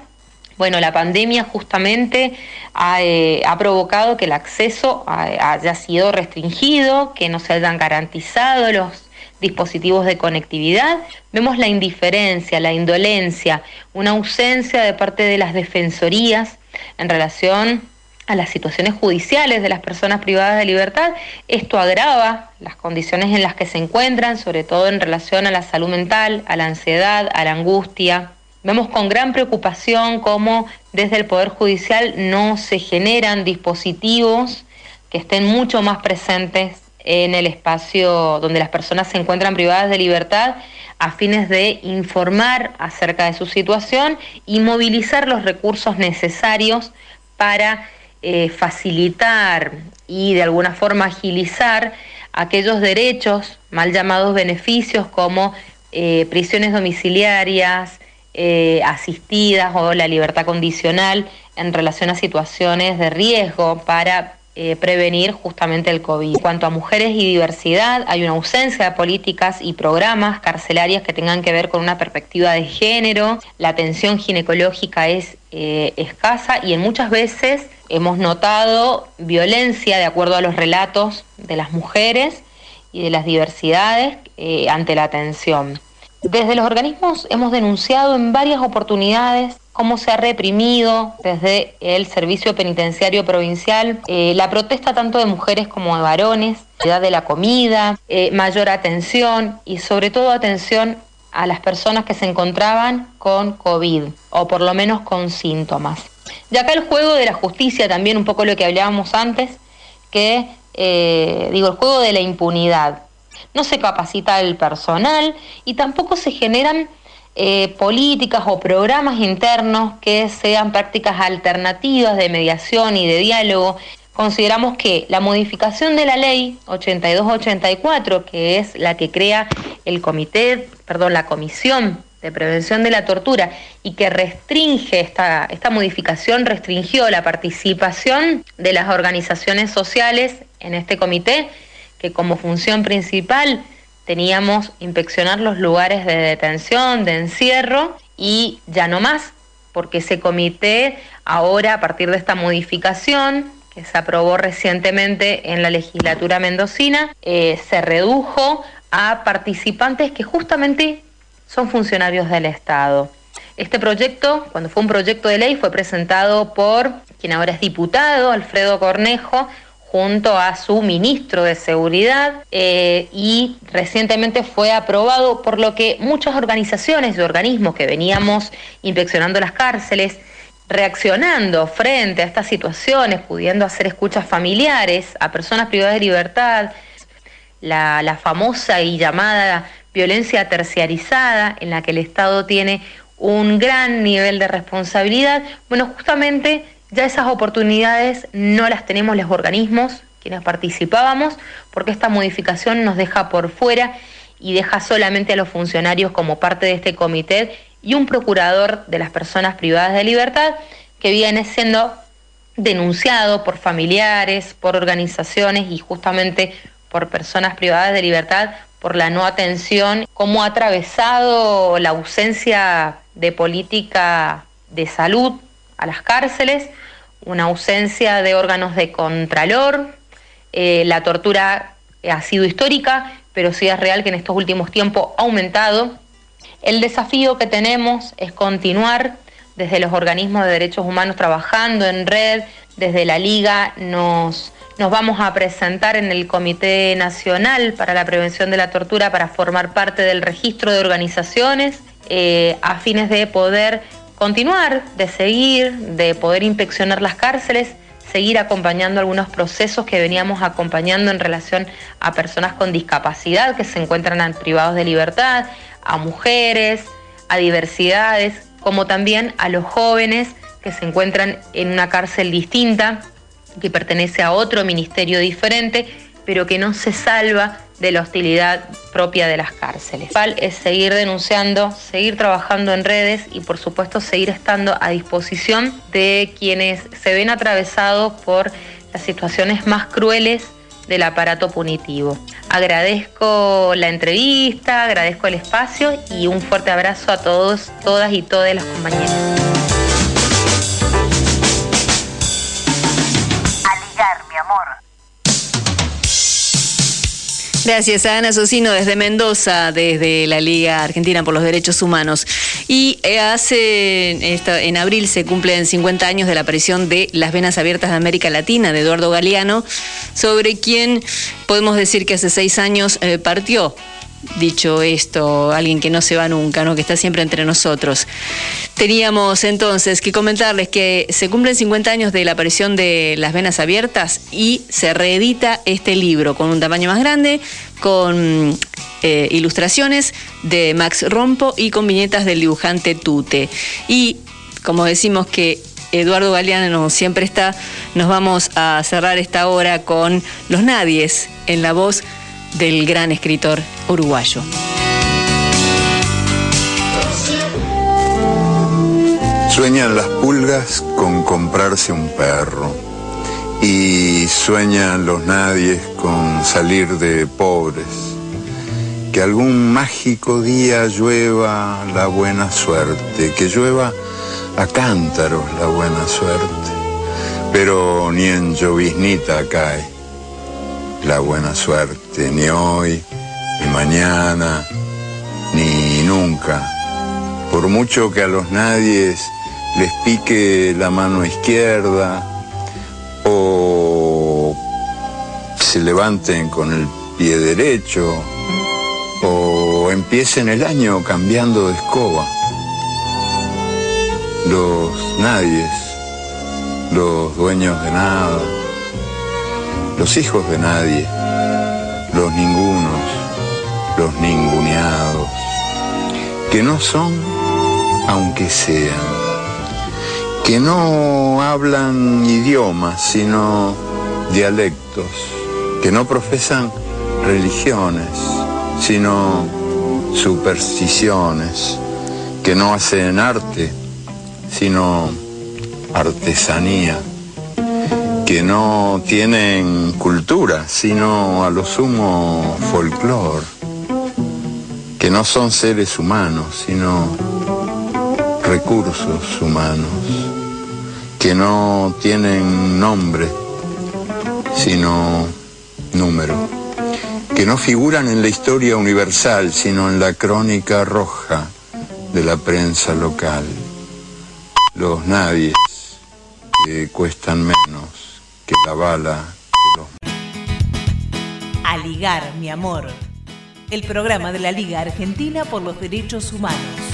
Bueno, la pandemia justamente ha, eh, provocado que el acceso haya sido restringido, que no se hayan garantizado los dispositivos de conectividad. Vemos la indiferencia, la indolencia, una ausencia de parte de las defensorías en relación a las situaciones judiciales de las personas privadas de libertad. Esto agrava las condiciones en las que se encuentran, sobre todo en relación a la salud mental, a la ansiedad, a la angustia. Vemos con gran preocupación cómo desde el Poder Judicial no se generan dispositivos que estén mucho más presentes en el espacio donde las personas se encuentran privadas de libertad a fines de informar acerca de su situación y movilizar los recursos necesarios para eh, facilitar y de alguna forma agilizar aquellos derechos, mal llamados beneficios, como eh, prisiones domiciliarias, eh, asistidas o la libertad condicional en relación a situaciones de riesgo para eh, prevenir justamente el COVID. En cuanto a mujeres y diversidad, hay una ausencia de políticas y programas carcelarias que tengan que ver con una perspectiva de género. La atención ginecológica es eh, escasa y en muchas veces hemos notado violencia de acuerdo a los relatos de las mujeres y de las diversidades eh, ante la atención. Desde los organismos hemos denunciado en varias oportunidades cómo se ha reprimido desde el Servicio Penitenciario Provincial eh, la protesta tanto de mujeres como de varones, edad de la comida, eh, mayor atención y sobre todo atención a las personas que se encontraban con COVID o por lo menos con síntomas. Y acá el juego de la justicia, también un poco lo que hablábamos antes, que eh, digo, el juego de la impunidad. No se capacita el personal y tampoco se generan eh, políticas o programas internos que sean prácticas alternativas de mediación y de diálogo. Consideramos que la modificación de la ley 8284, que es la que crea el comité, perdón, la comisión de prevención de la tortura y que restringe esta, esta modificación, restringió la participación de las organizaciones sociales en este comité, que como función principal teníamos inspeccionar los lugares de detención, de encierro y ya no más, porque ese comité ahora a partir de esta modificación que se aprobó recientemente en la legislatura mendocina, eh, se redujo a participantes que justamente son funcionarios del Estado. Este proyecto, cuando fue un proyecto de ley, fue presentado por quien ahora es diputado, Alfredo Cornejo, junto a su ministro de Seguridad eh, y recientemente fue aprobado por lo que muchas organizaciones y organismos que veníamos inspeccionando las cárceles, reaccionando frente a estas situaciones, pudiendo hacer escuchas familiares a personas privadas de libertad, la, la famosa y llamada violencia terciarizada en la que el Estado tiene un gran nivel de responsabilidad, bueno, justamente ya esas oportunidades no las tenemos los organismos quienes participábamos, porque esta modificación nos deja por fuera y deja solamente a los funcionarios como parte de este comité y un procurador de las personas privadas de libertad que viene siendo denunciado por familiares, por organizaciones y justamente por personas privadas de libertad por la no atención, cómo ha atravesado la ausencia de política de salud a las cárceles, una ausencia de órganos de contralor, eh, la tortura ha sido histórica, pero sí es real que en estos últimos tiempos ha aumentado. El desafío que tenemos es continuar desde los organismos de derechos humanos trabajando en red, desde la Liga nos, nos vamos a presentar en el Comité Nacional para la Prevención de la Tortura para formar parte del registro de organizaciones eh, a fines de poder continuar, de seguir, de poder inspeccionar las cárceles, seguir acompañando algunos procesos que veníamos acompañando en relación a personas con discapacidad que se encuentran privados de libertad, a mujeres, a diversidades, como también a los jóvenes que se encuentran en una cárcel distinta, que pertenece a otro ministerio diferente, pero que no se salva de la hostilidad propia de las cárceles. Es seguir denunciando, seguir trabajando en redes y por supuesto seguir estando a disposición de quienes se ven atravesados por las situaciones más crueles del aparato punitivo. Agradezco la entrevista, agradezco el espacio y un fuerte abrazo a todos, todas y todas las compañeras. Gracias Ana Socino desde Mendoza, desde la Liga Argentina por los Derechos Humanos. Y eh, hace, en abril se cumplen 50 años de la aparición de Las Venas Abiertas de América Latina, de Eduardo Galeano, sobre quien podemos decir que hace seis años eh, partió dicho esto, alguien que no se va nunca, ¿no? que está siempre entre nosotros. Teníamos entonces que comentarles que se cumplen 50 años de la aparición de Las Venas Abiertas y se reedita este libro con un tamaño más grande, con eh, ilustraciones de Max Rompo y con viñetas del dibujante Tute. Y como decimos que Eduardo Galeano siempre está, nos vamos a cerrar esta hora con Los Nadies en la voz del gran escritor uruguayo. Sueñan las pulgas con comprarse un perro y sueñan los nadies con salir de pobres. Que algún mágico día llueva la buena suerte, que llueva a cántaros la buena suerte, pero ni en lloviznita cae la buena suerte, ni hoy, ni mañana, ni nunca. Por mucho que a los nadies les pique la mano izquierda o se levanten con el pie derecho o empiecen el año cambiando de escoba. Los nadies, los dueños de nada, los hijos de nadie, los ningunos, los ninguneados, que no son aunque sean, que no hablan idiomas, sino dialectos, que no profesan religiones, sino supersticiones, que no hacen arte, sino artesanía que no tienen cultura, sino a lo sumo folclore, que no son seres humanos, sino recursos humanos, que no tienen nombre, sino número, que no figuran en la historia universal, sino en la crónica roja de la prensa local, los nadies que cuestan menos que la bala. Que. A ligar, mi amor. El programa de la Liga Argentina por los Derechos Humanos.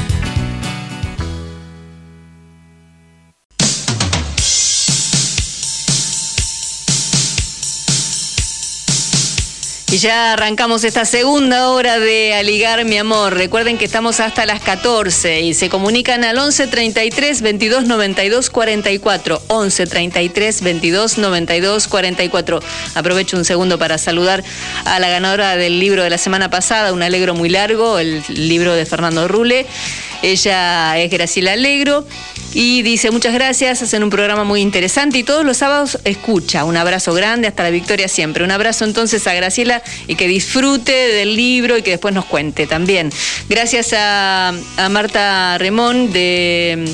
Y ya arrancamos esta segunda hora de Aligar mi amor. Recuerden que estamos hasta las 14 y se comunican al 11 33 22 92 44. 11 33 22 92 44. Aprovecho un segundo para saludar a la ganadora del libro de la semana pasada, Un Alegro muy largo, el libro de Fernando Rule. Ella es Graciela Alegro y dice muchas gracias, hacen un programa muy interesante y todos los sábados escucha. Un abrazo grande, hasta la victoria siempre. Un abrazo entonces a Graciela y que disfrute del libro y que después nos cuente también. Gracias a, Marta Remón de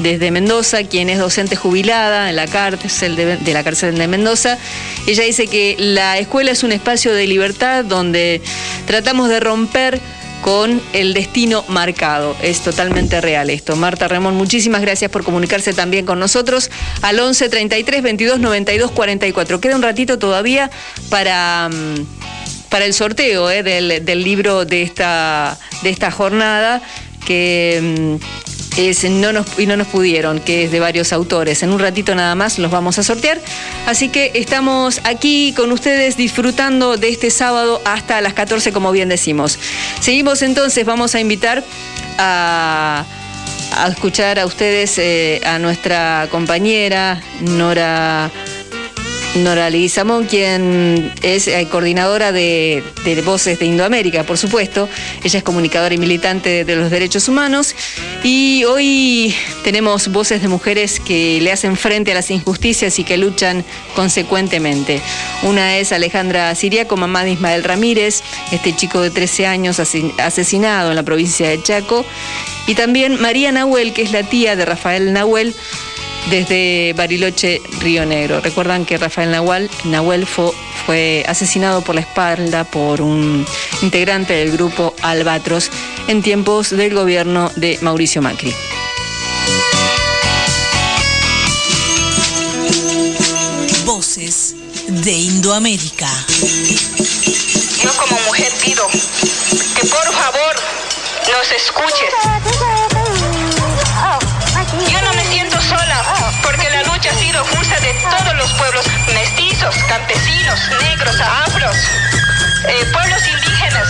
desde Mendoza, quien es docente jubilada en la cárcel de, la cárcel de Mendoza. Ella dice que la escuela es un espacio de libertad donde tratamos de romper con el destino marcado. Es totalmente real esto. Marta Ramón, muchísimas gracias por comunicarse también con nosotros al 11 33 22 92 44. Queda un ratito todavía para, mm, para el sorteo eh, del, del, libro de esta, de esta jornada que mm, es no nos, y no nos pudieron, que es de varios autores. En un ratito nada más los vamos a sortear. Así que estamos aquí con ustedes disfrutando de este sábado hasta las 14, como bien decimos. Seguimos entonces, vamos a invitar a, escuchar a ustedes eh, a nuestra compañera Nora Nora Leguizamón, quien es eh, coordinadora de, Voces de Indoamérica, por supuesto. Ella es comunicadora y militante de los derechos humanos. Y hoy tenemos voces de mujeres que le hacen frente a las injusticias y que luchan consecuentemente. Una es Alejandra Siriaco, mamá de Ismael Ramírez, este chico de 13 años asesinado en la provincia de Chaco. Y también María Nahuel, que es la tía de Rafael Nahuel desde Bariloche, Río Negro. Recuerdan que Rafael Nahuel, Nahuel fue, fue asesinado por la espalda por un integrante del grupo Albatros en tiempos del gobierno de Mauricio Macri. Voces de Indoamérica. Yo como mujer pido que por favor nos escuches. De todos los pueblos, mestizos, campesinos, negros, afros, eh, pueblos indígenas,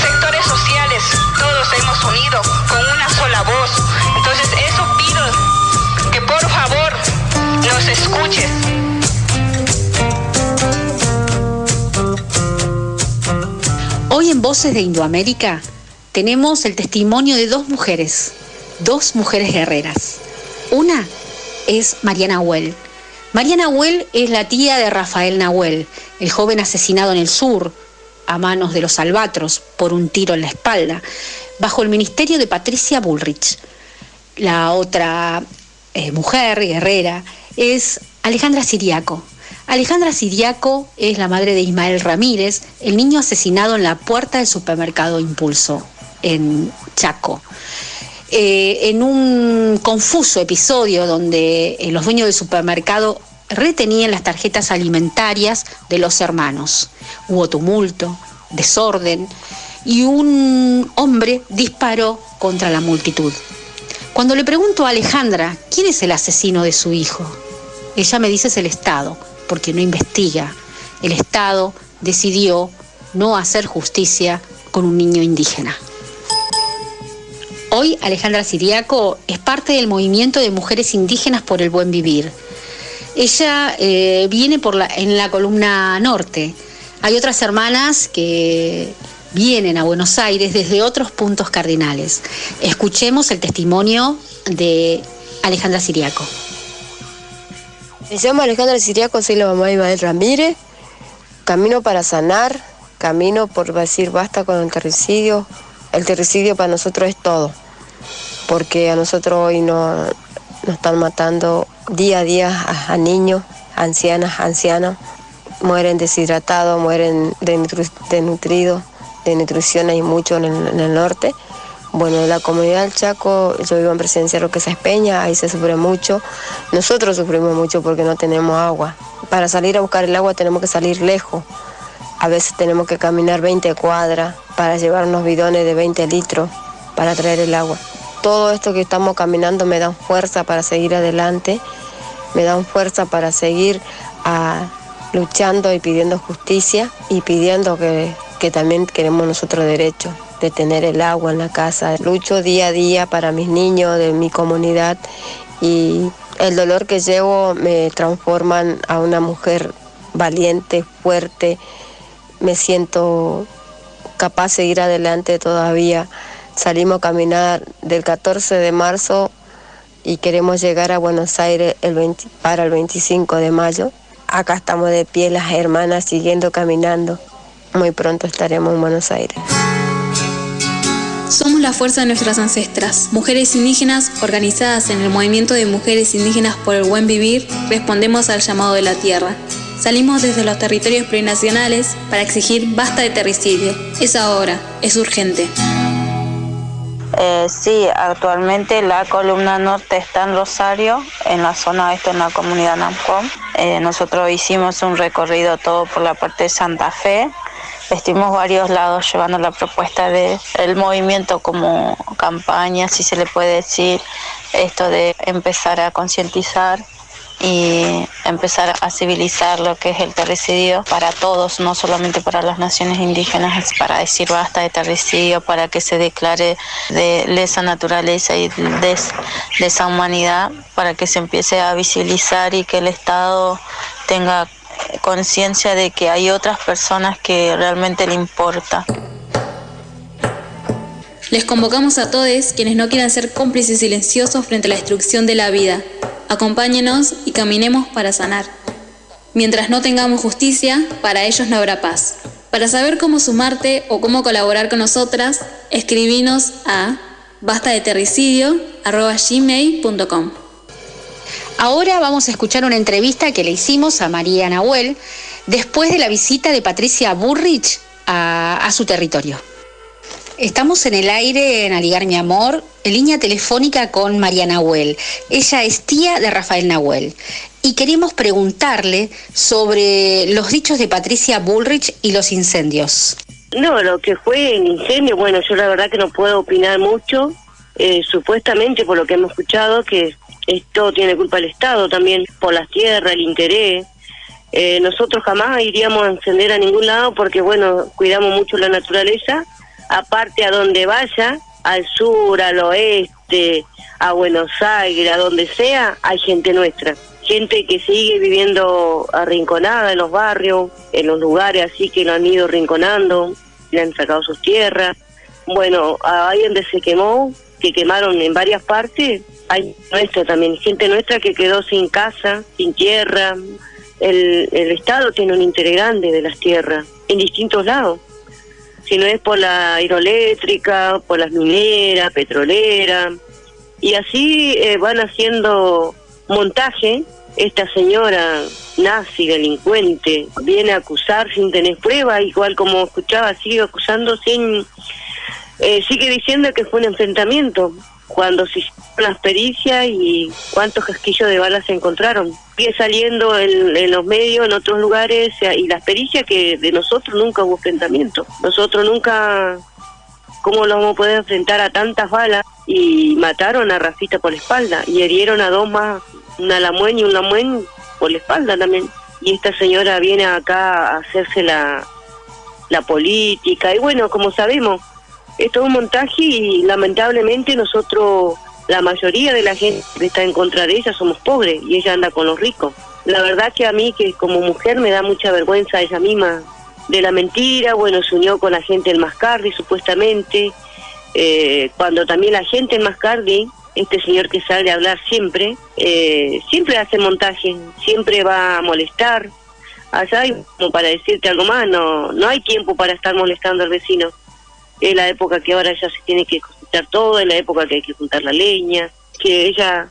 sectores sociales, todos hemos unido con una sola voz. Entonces eso pido que por favor nos escuches. Hoy en Voces de Indoamérica tenemos el testimonio de dos mujeres, dos mujeres guerreras. Una es Mariana Nahuel. Mariana Nahuel es la tía de Rafael Nahuel, el joven asesinado en el sur a manos de los albatros por un tiro en la espalda, bajo el ministerio de Patricia Bullrich. La otra eh, mujer guerrera es Alejandra Siriaco. Alejandra Siriaco es la madre de Ismael Ramírez, el niño asesinado en la puerta del supermercado Impulso en Chaco. Eh, en un confuso episodio donde eh, los dueños del supermercado retenían las tarjetas alimentarias de los hermanos. Hubo tumulto, desorden y un hombre disparó contra la multitud. Cuando le pregunto a Alejandra quién es el asesino de su hijo, ella me dice es el Estado, porque no investiga. El Estado decidió no hacer justicia con un niño indígena. Hoy Alejandra Siriaco es parte del movimiento de mujeres indígenas por el buen vivir. Ella eh, viene en la columna norte. Hay otras hermanas que vienen a Buenos Aires desde otros puntos cardinales. Escuchemos el testimonio de Alejandra Siriaco. Me llamo Alejandra Siriaco, soy la mamá de Ismael Ramírez. Camino para sanar, camino por decir basta con el terricidio. El terricidio para nosotros es todo, porque a nosotros hoy no, nos están matando día a día a, niños, ancianas, ancianos. Mueren deshidratados, mueren desnutridos, de nutrición hay mucho en el, norte. Bueno, en la comunidad del Chaco, yo vivo en Presidencia Roque Peña, ahí se sufre mucho. Nosotros sufrimos mucho porque no tenemos agua. Para salir a buscar el agua tenemos que salir lejos. A veces tenemos que caminar 20 cuadras para llevar unos bidones de 20 litros para traer el agua. Todo esto que estamos caminando me da fuerza para seguir adelante, me da fuerza para seguir a, luchando y pidiendo justicia y pidiendo que, también queremos nosotros derechos de tener el agua en la casa. Lucho día a día para mis niños de mi comunidad y el dolor que llevo me transforman a una mujer valiente, fuerte. Me siento capaz de ir adelante todavía. Salimos a caminar del 14 de marzo y queremos llegar a Buenos Aires el 20, para el 25 de mayo. Acá estamos de pie las hermanas siguiendo caminando. Muy pronto estaremos en Buenos Aires. Somos la fuerza de nuestras ancestras, mujeres indígenas organizadas en el movimiento de mujeres indígenas por el buen vivir, respondemos al llamado de la tierra. Salimos desde los territorios plurinacionales para exigir basta de terricidio. Es ahora, es urgente. Eh, sí, actualmente la columna norte está en Rosario, en la zona oeste, en la comunidad Nampón. Eh, nosotros hicimos un recorrido todo por la parte de Santa Fe, Estuvimos varios lados llevando la propuesta del el movimiento como campaña, si se le puede decir, esto de empezar a concientizar y empezar a civilizar lo que es el terricidio para todos, no solamente para las naciones indígenas, para decir basta de terricidio, para que se declare de lesa naturaleza y de esa humanidad, para que se empiece a visibilizar y que el Estado tenga conciencia de que hay otras personas que realmente le importa. Les convocamos a todos quienes no quieran ser cómplices silenciosos frente a la destrucción de la vida. Acompáñenos y caminemos para sanar. Mientras no tengamos justicia, para ellos no habrá paz. Para saber cómo sumarte o cómo colaborar con nosotras, escribinos a basta de terricidio Ahora vamos a escuchar una entrevista que le hicimos a María Nahuel después de la visita de Patricia Burrich a su territorio. Estamos en el aire en Aligar Mi Amor, en línea telefónica con María Nahuel. Ella es tía de Rafael Nahuel. Y queremos preguntarle sobre los dichos de Patricia Bullrich y los incendios. No, lo que fue el incendio, bueno, yo la verdad que no puedo opinar mucho. Eh, supuestamente, por lo que hemos escuchado, que esto tiene culpa el Estado también, por las tierras, el interés. Eh, nosotros jamás iríamos a encender a ningún lado porque, bueno, cuidamos mucho la naturaleza aparte a donde vaya, al sur, al oeste, a Buenos Aires, a donde sea, hay gente nuestra. Gente que sigue viviendo arrinconada en los barrios, en los lugares así que lo han ido rinconando, le han sacado sus tierras. Bueno, ahí donde se quemó, que quemaron en varias partes, hay nuestra también, gente nuestra que quedó sin casa, sin tierra. El, el Estado tiene un interés grande de las tierras, en distintos lados si no es por la hidroeléctrica, por las mineras, petroleras, y así eh, van haciendo montaje. Esta señora nazi, delincuente, viene a acusar sin tener prueba, igual como escuchaba, sigue acusando sin... Eh, sigue diciendo que fue un enfrentamiento cuando se hicieron las pericias y cuántos casquillos de balas se encontraron. Sigue saliendo en, los medios, en otros lugares, y las pericias que de nosotros nunca hubo enfrentamiento. Nosotros nunca, ¿cómo lo vamos a poder enfrentar a tantas balas? Y mataron a Rafita por la espalda y herieron a dos más, una Lamuen y un Lamuen por la espalda también. Y esta señora viene acá a hacerse la, la política. Y bueno, como sabemos, es todo un montaje y lamentablemente nosotros, la mayoría de la gente que está en contra de ella somos pobres y ella anda con los ricos. La verdad que a mí que como mujer me da mucha vergüenza ella misma de la mentira, bueno, se unió con la gente del Mascardi supuestamente, eh, cuando también la gente en Mascardi, este señor que sale a hablar siempre, eh, siempre hace montaje, siempre va a molestar. Allá hay como para decirte algo más, no, no hay tiempo para estar molestando al vecino es la época que ahora ya se tiene que cosechar todo, es la época que hay que juntar la leña, que ella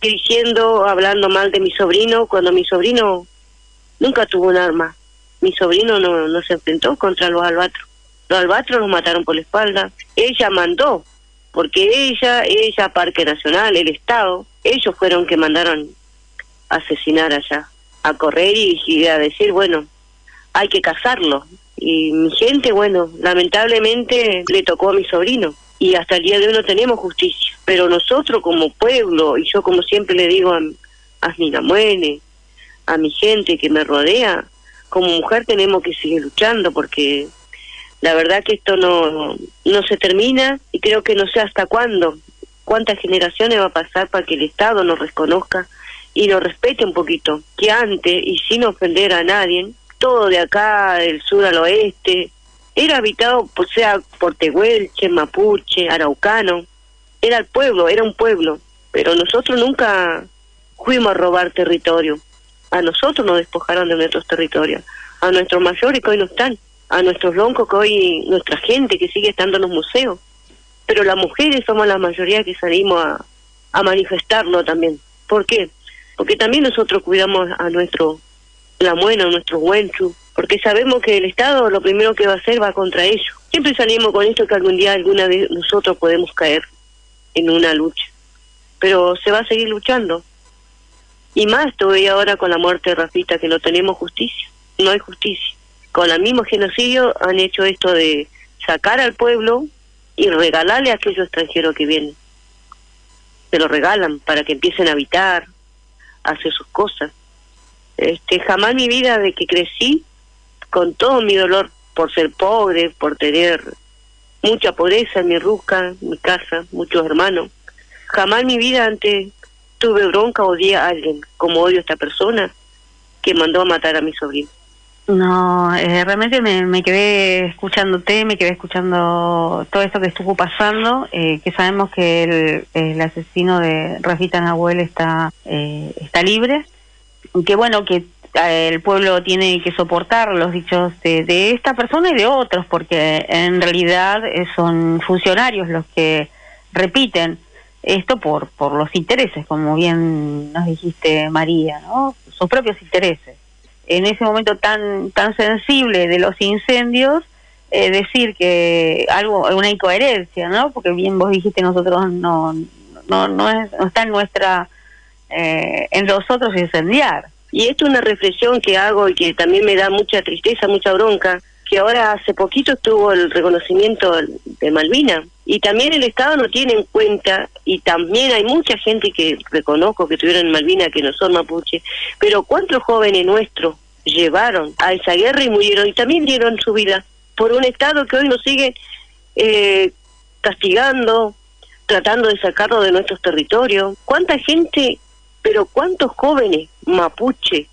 diciendo, hablando mal de mi sobrino, cuando mi sobrino nunca tuvo un arma, mi sobrino no, no se enfrentó contra los albatros, los albatros los mataron por la espalda, ella mandó, porque ella, ella, Parque Nacional, el Estado, ellos fueron que mandaron a asesinar allá, a correr y, a decir, bueno, hay que cazarlo, y mi gente, bueno, lamentablemente le tocó a mi sobrino y hasta el día de hoy no tenemos justicia. Pero nosotros como pueblo, y yo como siempre le digo a, a mi namuene, a mi gente que me rodea, como mujer tenemos que seguir luchando porque la verdad que esto no, no se termina y creo que no sé hasta cuándo, cuántas generaciones va a pasar para que el Estado nos reconozca y nos respete un poquito, que antes, y sin ofender a nadie, todo de acá, del sur al oeste, era habitado, sea por Tehuelche, Mapuche, Araucano, era el pueblo, era un pueblo, pero nosotros nunca fuimos a robar territorio, a nosotros nos despojaron de nuestros territorios, a nuestros mayores que hoy no están, a nuestros loncos que hoy, nuestra gente que sigue estando en los museos, pero las mujeres somos la mayoría que salimos a, a manifestarlo también. ¿Por qué? Porque también nosotros cuidamos a nuestro la muena, nuestros huenchu, porque sabemos que el Estado lo primero que va a hacer va contra ellos. Siempre salimos con esto que algún día alguna vez nosotros podemos caer en una lucha, pero se va a seguir luchando. Y más todavía ahora con la muerte de Rafita, que no tenemos justicia, no hay justicia. Con el mismo genocidio han hecho esto de sacar al pueblo y regalarle a aquellos extranjeros que vienen. Se lo regalan para que empiecen a habitar, a hacer sus cosas este, jamás en mi vida de que crecí con todo mi dolor por ser pobre, por tener mucha pobreza en mi rusca, mi casa, muchos hermanos. Jamás en mi vida antes tuve bronca odié a alguien como odio a esta persona que mandó a matar a mi sobrino. No, eh, realmente me, quedé escuchándote, me quedé escuchando todo esto que estuvo pasando, eh, que sabemos que el, el, asesino de Rafita Nahuel está, eh, está libre, que bueno, que eh, el pueblo tiene que soportar los dichos de, esta persona y de otros, porque en realidad eh, son funcionarios los que repiten esto por, por los intereses, como bien nos dijiste María, ¿no? sus propios intereses. En ese momento tan, tan sensible de los incendios, eh, decir que algo, una incoherencia, ¿no? Porque bien vos dijiste, nosotros no, no, no, es, no está en nuestra, eh, en nosotros incendiar. Y esto es una reflexión que hago y que también me da mucha tristeza, mucha bronca, que ahora hace poquito estuvo el reconocimiento de Malvina y también el Estado no tiene en cuenta y también hay mucha gente que reconozco que estuvieron en Malvina que no son mapuche, pero cuántos jóvenes nuestros llevaron a esa guerra y murieron y también dieron su vida por un Estado que hoy nos sigue eh, castigando, tratando de sacarlo de nuestros territorios. ¿Cuánta gente, pero cuántos jóvenes mapuche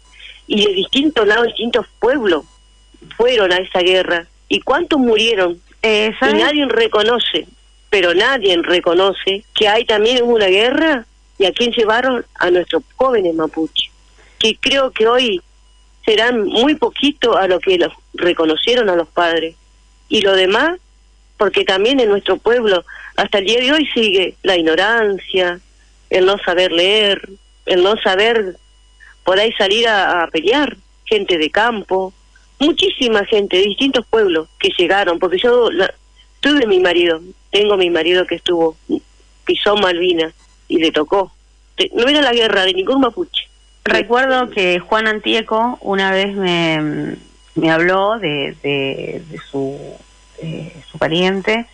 y de distintos lados, distintos pueblos fueron a esa guerra? ¿Y cuántos murieron? y nadie reconoce, pero nadie reconoce que hay también una guerra y a quién llevaron a nuestros jóvenes mapuche, que creo que hoy serán muy poquito a lo que los reconocieron a los padres. Y lo demás, porque también en nuestro pueblo hasta el día de hoy sigue la ignorancia, el no saber leer, el no saber por ahí salir a, pelear, gente de campo, muchísima gente de distintos pueblos que llegaron, porque yo tuve mi marido, tengo mi marido que estuvo, pisó Malvina y le tocó. No era la guerra de ningún mapuche. Recuerdo que Juan Antieco una vez me, me habló de, de, su, su pariente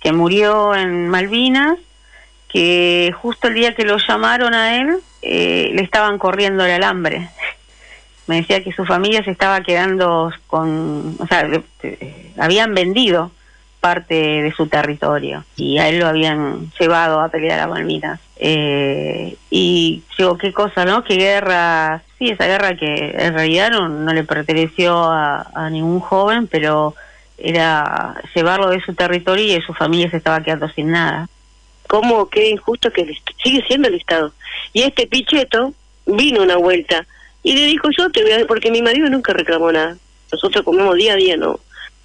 que murió en Malvinas, que justo el día que lo llamaron a él eh, le estaban corriendo el alambre. Me decía que su familia se estaba quedando con, o sea, habían vendido parte de su territorio y a él lo habían llevado a pelear a Malvinas. Eh, y digo, qué cosa, ¿no? Qué guerra, sí, esa guerra que en realidad no, le perteneció a, ningún joven, pero era llevarlo de su territorio y su familia se estaba quedando sin nada. ¿Cómo qué injusto que sigue siendo el Estado? Y este picheto vino una vuelta y le dijo yo te voy a porque mi marido nunca reclamó nada. Nosotros comemos día a día, no,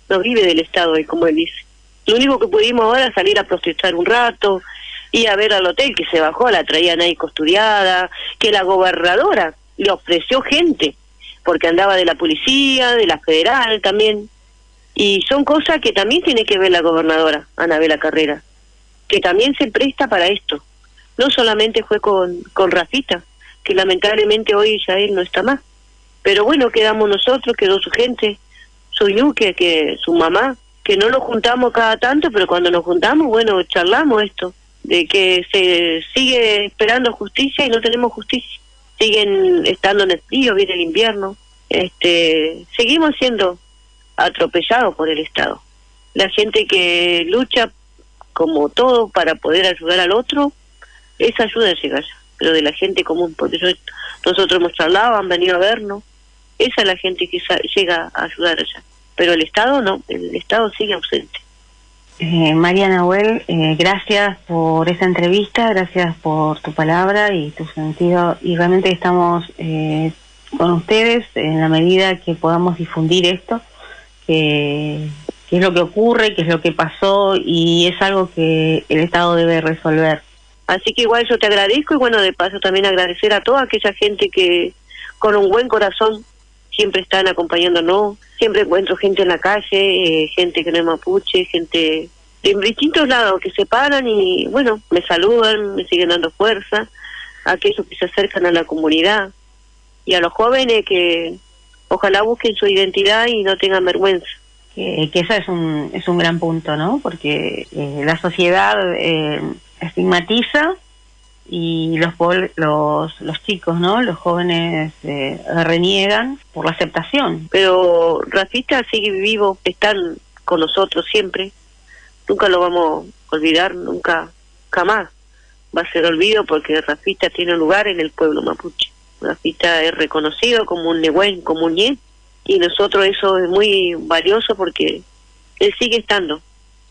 no vive del Estado, y como él dice. Lo único que pudimos ahora es salir a protestar un rato, y a ver al hotel que se bajó, la traían ahí custodiada, que la gobernadora le ofreció gente, porque andaba de la policía, de la federal también. Y son cosas que también tiene que ver la gobernadora, Anabela Carrera, que también se presta para esto. No solamente fue con, con Rafita, que lamentablemente hoy él no está más. Pero bueno, quedamos nosotros, quedó su gente, su yuque, que su mamá, que no nos juntamos cada tanto, pero cuando nos juntamos, bueno, charlamos esto, de que se sigue esperando justicia y no tenemos justicia. Siguen estando en el frío, viene el invierno. Este, seguimos siendo atropellados por el Estado. La gente que lucha como todo para poder ayudar al otro, esa ayuda llega pero de la gente común, porque nosotros hemos charlado, han venido a vernos, esa es la gente que llega a ayudar allá pero el Estado no, el Estado sigue ausente. Eh, María Nahuel, eh, gracias por esa entrevista, gracias por tu palabra y tu sentido. Y realmente estamos eh, con ustedes en la medida que podamos difundir esto, que, que, es lo que ocurre, que es lo que pasó y es algo que el Estado debe resolver. Así que igual yo te agradezco y bueno, de paso también agradecer a toda aquella gente que con un buen corazón siempre están acompañándonos, siempre encuentro gente en la calle, eh, gente que no es mapuche, gente de distintos lados que se paran y bueno, me saludan, me siguen dando fuerza, aquellos que se acercan a la comunidad y a los jóvenes que ojalá busquen su identidad y no tengan vergüenza. Que, que es un, es un gran punto, ¿no? Porque eh, la sociedad eh, estigmatiza y los, los, los chicos, ¿no? Los jóvenes eh, reniegan por la aceptación. Pero Rafita sigue vivo, están con nosotros siempre. Nunca lo vamos a olvidar, nunca, jamás va a ser olvido porque Rafita tiene un lugar en el pueblo mapuche. Rafita es reconocido como un Nehuen, como un Ñe, y nosotros eso es muy valioso porque él sigue estando.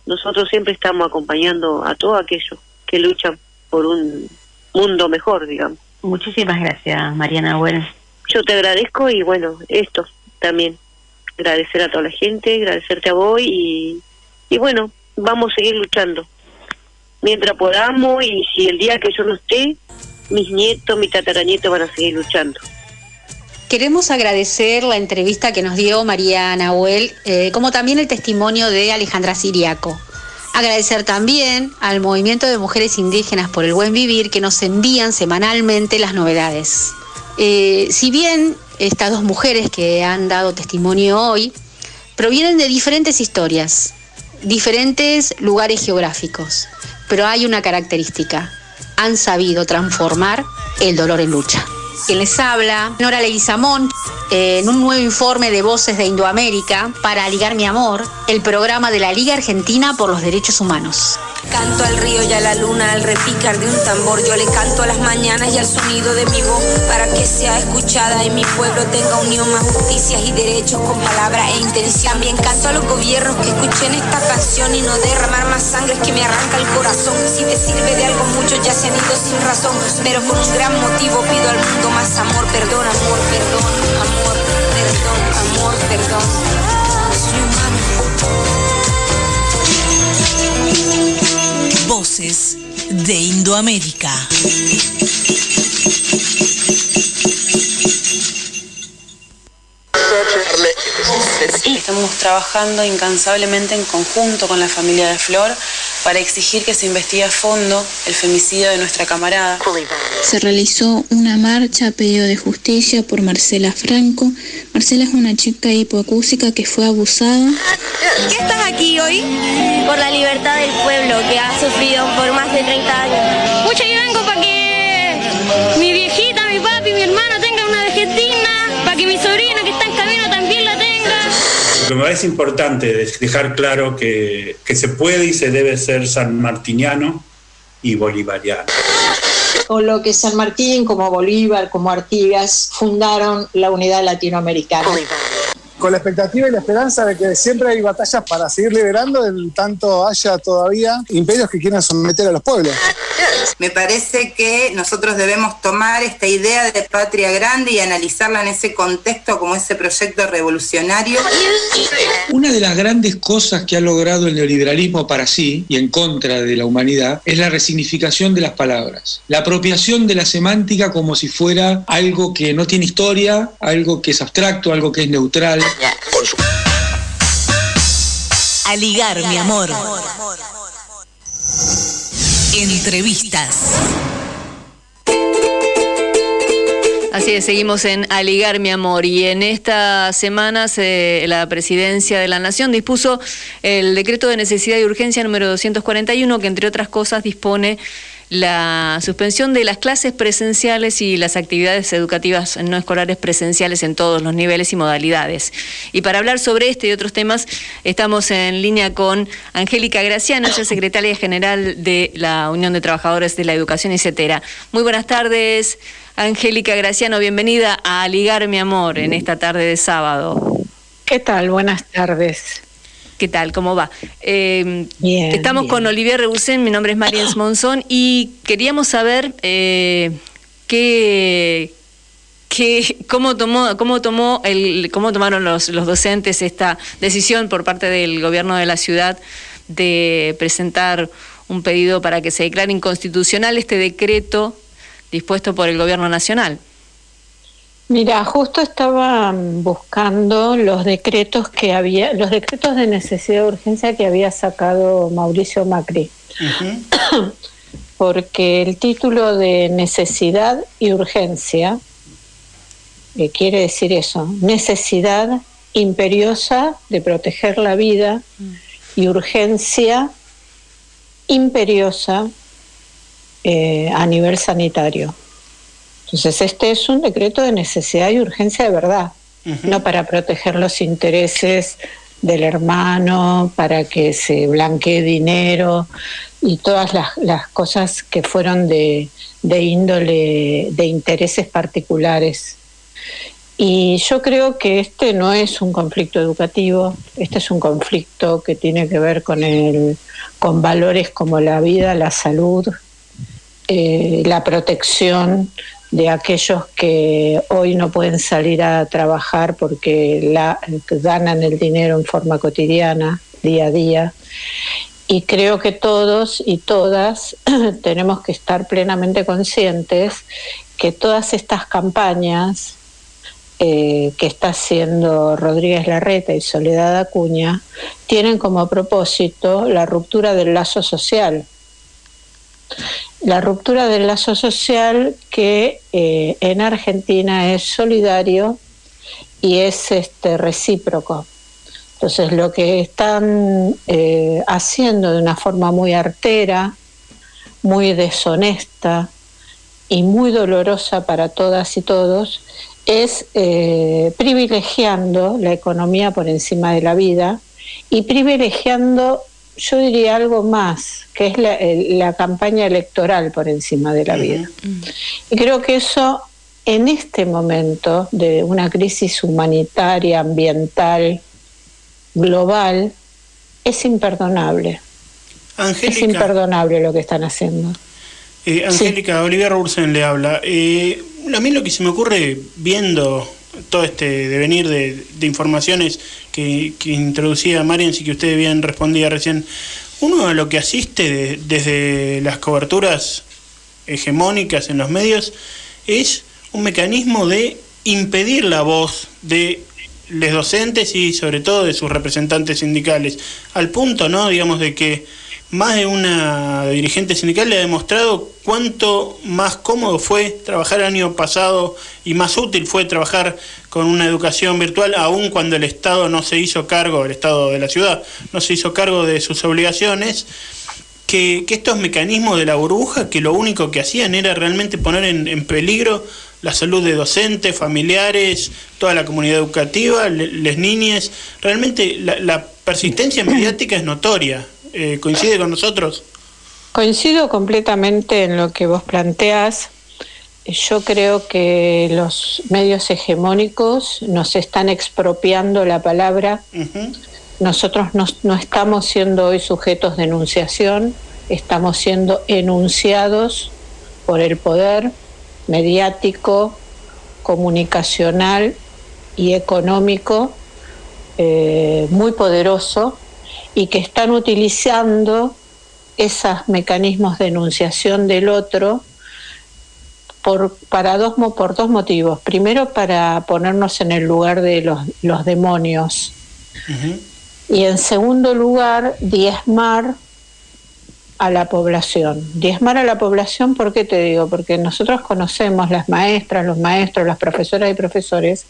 Nosotros siempre estamos acompañando a todos aquellos que luchan por un mundo mejor, digamos. Muchísimas gracias, Mariana. Bueno. Yo te agradezco y bueno, esto también. Agradecer a toda la gente, agradecerte a vos y, y bueno, vamos a seguir luchando. mientras podamos y si el día que yo no esté, mis nietos, mis tataranietos van a seguir luchando. Queremos agradecer la entrevista que nos dio María Nahuel, eh, como también el testimonio de Alejandra Siriaco. Agradecer también al Movimiento de Mujeres Indígenas por el Buen Vivir que nos envían semanalmente las novedades. Eh, si bien estas dos mujeres que han dado testimonio hoy provienen de diferentes historias, diferentes lugares geográficos, pero hay una característica, han sabido transformar el dolor en lucha. Quien les habla, Nora Leguizamón, en un nuevo informe de Voces de Indoamérica para Ligar Mi Amor, el programa de la Liga Argentina por los Derechos Humanos. Canto al río y a la luna al repicar de un tambor. Yo le canto a las mañanas y al sonido de mi voz para que sea escuchada y mi pueblo tenga unión, más justicias y derechos con palabra e intención. También canto a los gobiernos que escuchen esta canción y no derramar más sangre que me arranca el corazón. Si me sirve de algo, muchos ya se han ido sin razón, pero con un gran motivo pido al mundo más amor, perdón, amor, perdón, amor, perdón, amor, perdón. Soy humano. Voces de Indoamérica. Estamos trabajando incansablemente en conjunto con la familia de Flor para exigir que se investigue a fondo el femicidio de nuestra camarada. Se realizó una marcha a pedido de justicia por Marcela Franco. Marcela es una chica hipoacúsica que fue abusada. ¿Qué estás aquí hoy? Por la libertad del pueblo que ha sufrido por más de 30 años. Pucha, yo vengo que me parece importante es dejar claro que, que se puede y se debe ser sanmartiniano y bolivariano. Con lo que San Martín, como Bolívar, como Artigas, fundaron la unidad latinoamericana. Con la expectativa y la esperanza de que siempre hay batallas para seguir liberando, en tanto haya todavía imperios que quieran someter a los pueblos. Me parece que nosotros debemos tomar esta idea de patria grande y analizarla en ese contexto como ese proyecto revolucionario. Una de las grandes cosas que ha logrado el neoliberalismo para sí y en contra de la humanidad es la resignificación de las palabras, la apropiación de la semántica como si fuera algo que no tiene historia, algo que es abstracto, algo que es neutral. A ligar, mi amor. Entrevistas. Así es, seguimos en Aligar mi amor y en esta semana se- la Presidencia de la Nación dispuso el decreto de necesidad y urgencia número 241 que entre otras cosas dispone la suspensión de las clases presenciales y las actividades educativas no escolares presenciales en todos los niveles y modalidades. Y para hablar sobre este y otros temas estamos en línea con Angélica Graciano, ella es secretaria general de la Unión de Trabajadores de la Educación, etcétera. Muy buenas tardes. Angélica Graciano, bienvenida a Ligar mi amor en esta tarde de sábado. ¿Qué tal? Buenas tardes. ¿Qué tal? ¿Cómo va? Eh, Bien, estamos bien. con Olivier Rebusén, mi nombre es Marian Monzón y queríamos saber eh, qué, qué- cómo tomó, cómo tomó el, cómo tomaron los, los docentes esta decisión por parte del gobierno de la ciudad de presentar un pedido para que se declare inconstitucional este decreto dispuesto por el gobierno nacional. Mira, justo estaba buscando los decretos que había, los decretos de necesidad de urgencia que había sacado Mauricio Macri, porque el título de necesidad y urgencia eh, quiere decir eso, necesidad imperiosa de proteger la vida y urgencia imperiosa eh, a nivel sanitario. Entonces, este es un decreto de necesidad y urgencia de verdad, no para proteger los intereses del hermano, para que se blanquee dinero y todas las, las cosas que fueron de, de índole, de intereses particulares. Y yo creo que este no es un conflicto educativo, este es un conflicto que tiene que ver con, el, con valores como la vida, la salud, eh, la protección de aquellos que hoy no pueden salir a trabajar porque ganan el dinero en forma cotidiana, día a día. Y creo que todos y todas tenemos que estar plenamente conscientes que todas estas campañas eh, que está haciendo Rodríguez Larreta y Soledad Acuña tienen como propósito la ruptura del lazo social. La ruptura del lazo social que eh, en Argentina es solidario y es este recíproco. Entonces lo que están eh, haciendo de una forma muy artera, muy deshonesta y muy dolorosa para todas y todos es eh, privilegiando la economía por encima de la vida y privilegiando, yo diría algo más, que es la, campaña electoral por encima de la vida. Y creo que eso en este momento de una crisis humanitaria, ambiental, global, es imperdonable. es imperdonable lo que están haciendo. Eh, Angélica, Olivia Robertson le habla. Eh, a mí lo que se me ocurre viendo todo este devenir de, informaciones que, introducía Marian y que usted bien respondía recién, uno a lo que asiste desde las coberturas hegemónicas en los medios es un mecanismo de impedir la voz de los docentes y sobre todo de sus representantes sindicales, al punto, ¿no? digamos, de que más de una dirigente sindical le ha demostrado cuánto más cómodo fue trabajar el año pasado y más útil fue trabajar con una educación virtual, aun cuando el Estado no se hizo cargo, el Estado de la ciudad, no se hizo cargo de sus obligaciones, que, estos mecanismos de la burbuja, que lo único que hacían era realmente poner en, peligro la salud de docentes, familiares, toda la comunidad educativa, las niñas, realmente la persistencia mediática es notoria. Eh, ¿Coincide con nosotros? Coincido completamente en lo que vos planteas. Yo creo que los medios hegemónicos nos están expropiando la palabra. Nosotros no, estamos siendo hoy sujetos de enunciación, estamos siendo enunciados por el poder mediático, comunicacional y económico eh, muy poderoso y que están utilizando esos mecanismos de enunciación del otro por, para dos, por dos motivos. Primero, para ponernos en el lugar de los, los demonios. Y en segundo lugar, diezmar a la población. Diezmar a la población, ¿por qué te digo? Porque nosotros conocemos las maestras, los maestros, las profesoras y profesores,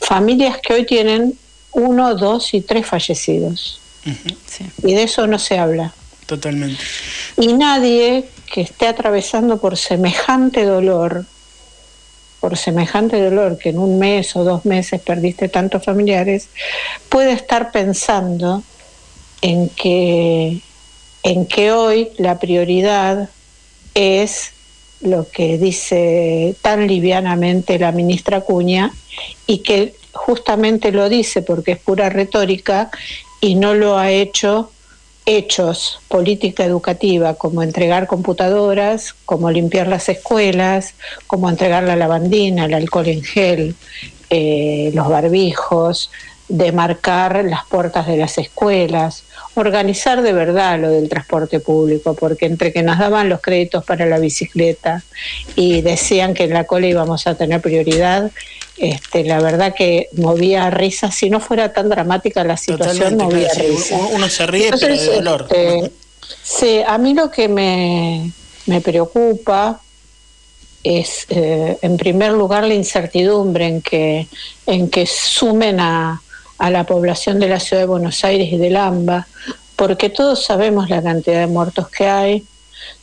familias que hoy tienen uno, dos y tres fallecidos. Y de eso no se habla. Totalmente. Y nadie que esté atravesando por semejante dolor, por semejante dolor que en un mes o dos meses perdiste tantos familiares, puede estar pensando en que, en que hoy la prioridad es lo que dice tan livianamente la ministra Cuña y que justamente lo dice porque es pura retórica y no lo ha hecho hechos, política educativa, como entregar computadoras, como limpiar las escuelas, como entregar la lavandina, el alcohol en gel, eh, los barbijos, demarcar las puertas de las escuelas, organizar de verdad lo del transporte público, porque entre que nos daban los créditos para la bicicleta y decían que en la cola íbamos a tener prioridad, este, la verdad que movía risa, si no fuera tan dramática la situación, movía risa. Uno se ríe, pero de dolor. Este, sí, a mí lo que me, preocupa es, eh, en primer lugar, la incertidumbre en que, en que sumen a, a la población de la ciudad de Buenos Aires y del AMBA, porque todos sabemos la cantidad de muertos que hay,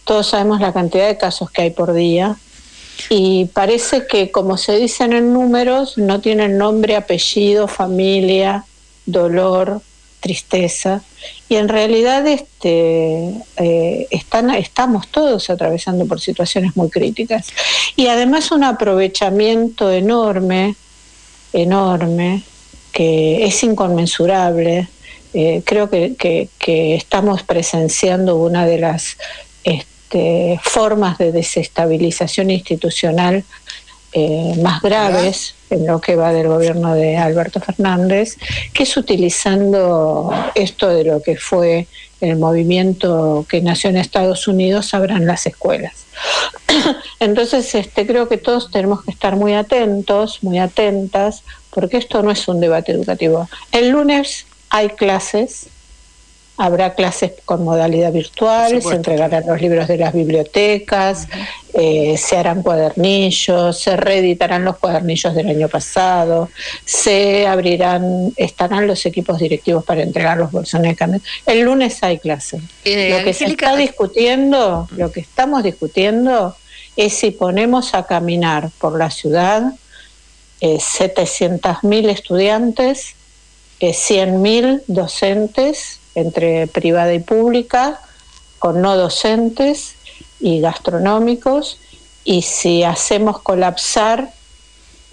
todos sabemos la cantidad de casos que hay por día, y parece que, como se dicen en números, no tienen nombre, apellido, familia, dolor, tristeza. Y en realidad este, eh, están, estamos todos atravesando por situaciones muy críticas. Y además un aprovechamiento enorme, enorme, que es inconmensurable. Eh, creo que, que, estamos presenciando una de las formas de desestabilización institucional eh, más graves en lo que va del gobierno de Alberto Fernández, que es utilizando esto de lo que fue el movimiento que nació en Estados Unidos, abran las escuelas. Entonces, este, creo que todos tenemos que estar muy atentos, muy atentas, porque esto no es un debate educativo. El lunes hay clases, habrá clases con modalidad virtual, se entregarán los libros de las bibliotecas, eh, se harán cuadernillos, se reeditarán los cuadernillos del año pasado, se abrirán, estarán los equipos directivos para entregar los bolsones de cambio. El lunes hay clases. Eh, lo que se está discutiendo, lo que estamos discutiendo es si ponemos a caminar por la ciudad eh, 700.000 estudiantes, eh, 100.000 docentes entre privada y pública, con no docentes y gastronómicos, y si hacemos colapsar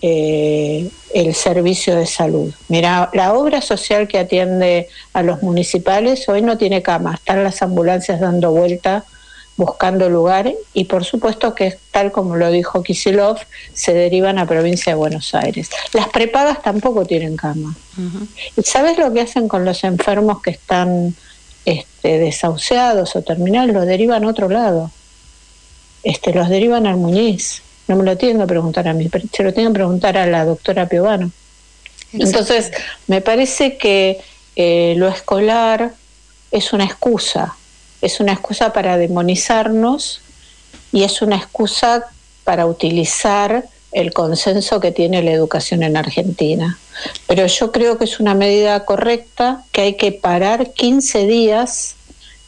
eh, el servicio de salud. Mira, la obra social que atiende a los municipales hoy no tiene cama, están las ambulancias dando vuelta buscando lugar y por supuesto que tal como lo dijo Kisilov, se derivan a provincia de Buenos Aires. Las prepagas tampoco tienen cama. ¿Y sabes lo que hacen con los enfermos que están este, desahuciados o terminales? Los derivan a otro lado. Este, los derivan al Muñiz. No me lo tienen que preguntar a mí, se lo tienen que preguntar a la doctora Piovano. Entonces, me parece que eh, lo escolar es una excusa es una excusa para demonizarnos y es una excusa para utilizar el consenso que tiene la educación en Argentina. Pero yo creo que es una medida correcta, que hay que parar 15 días,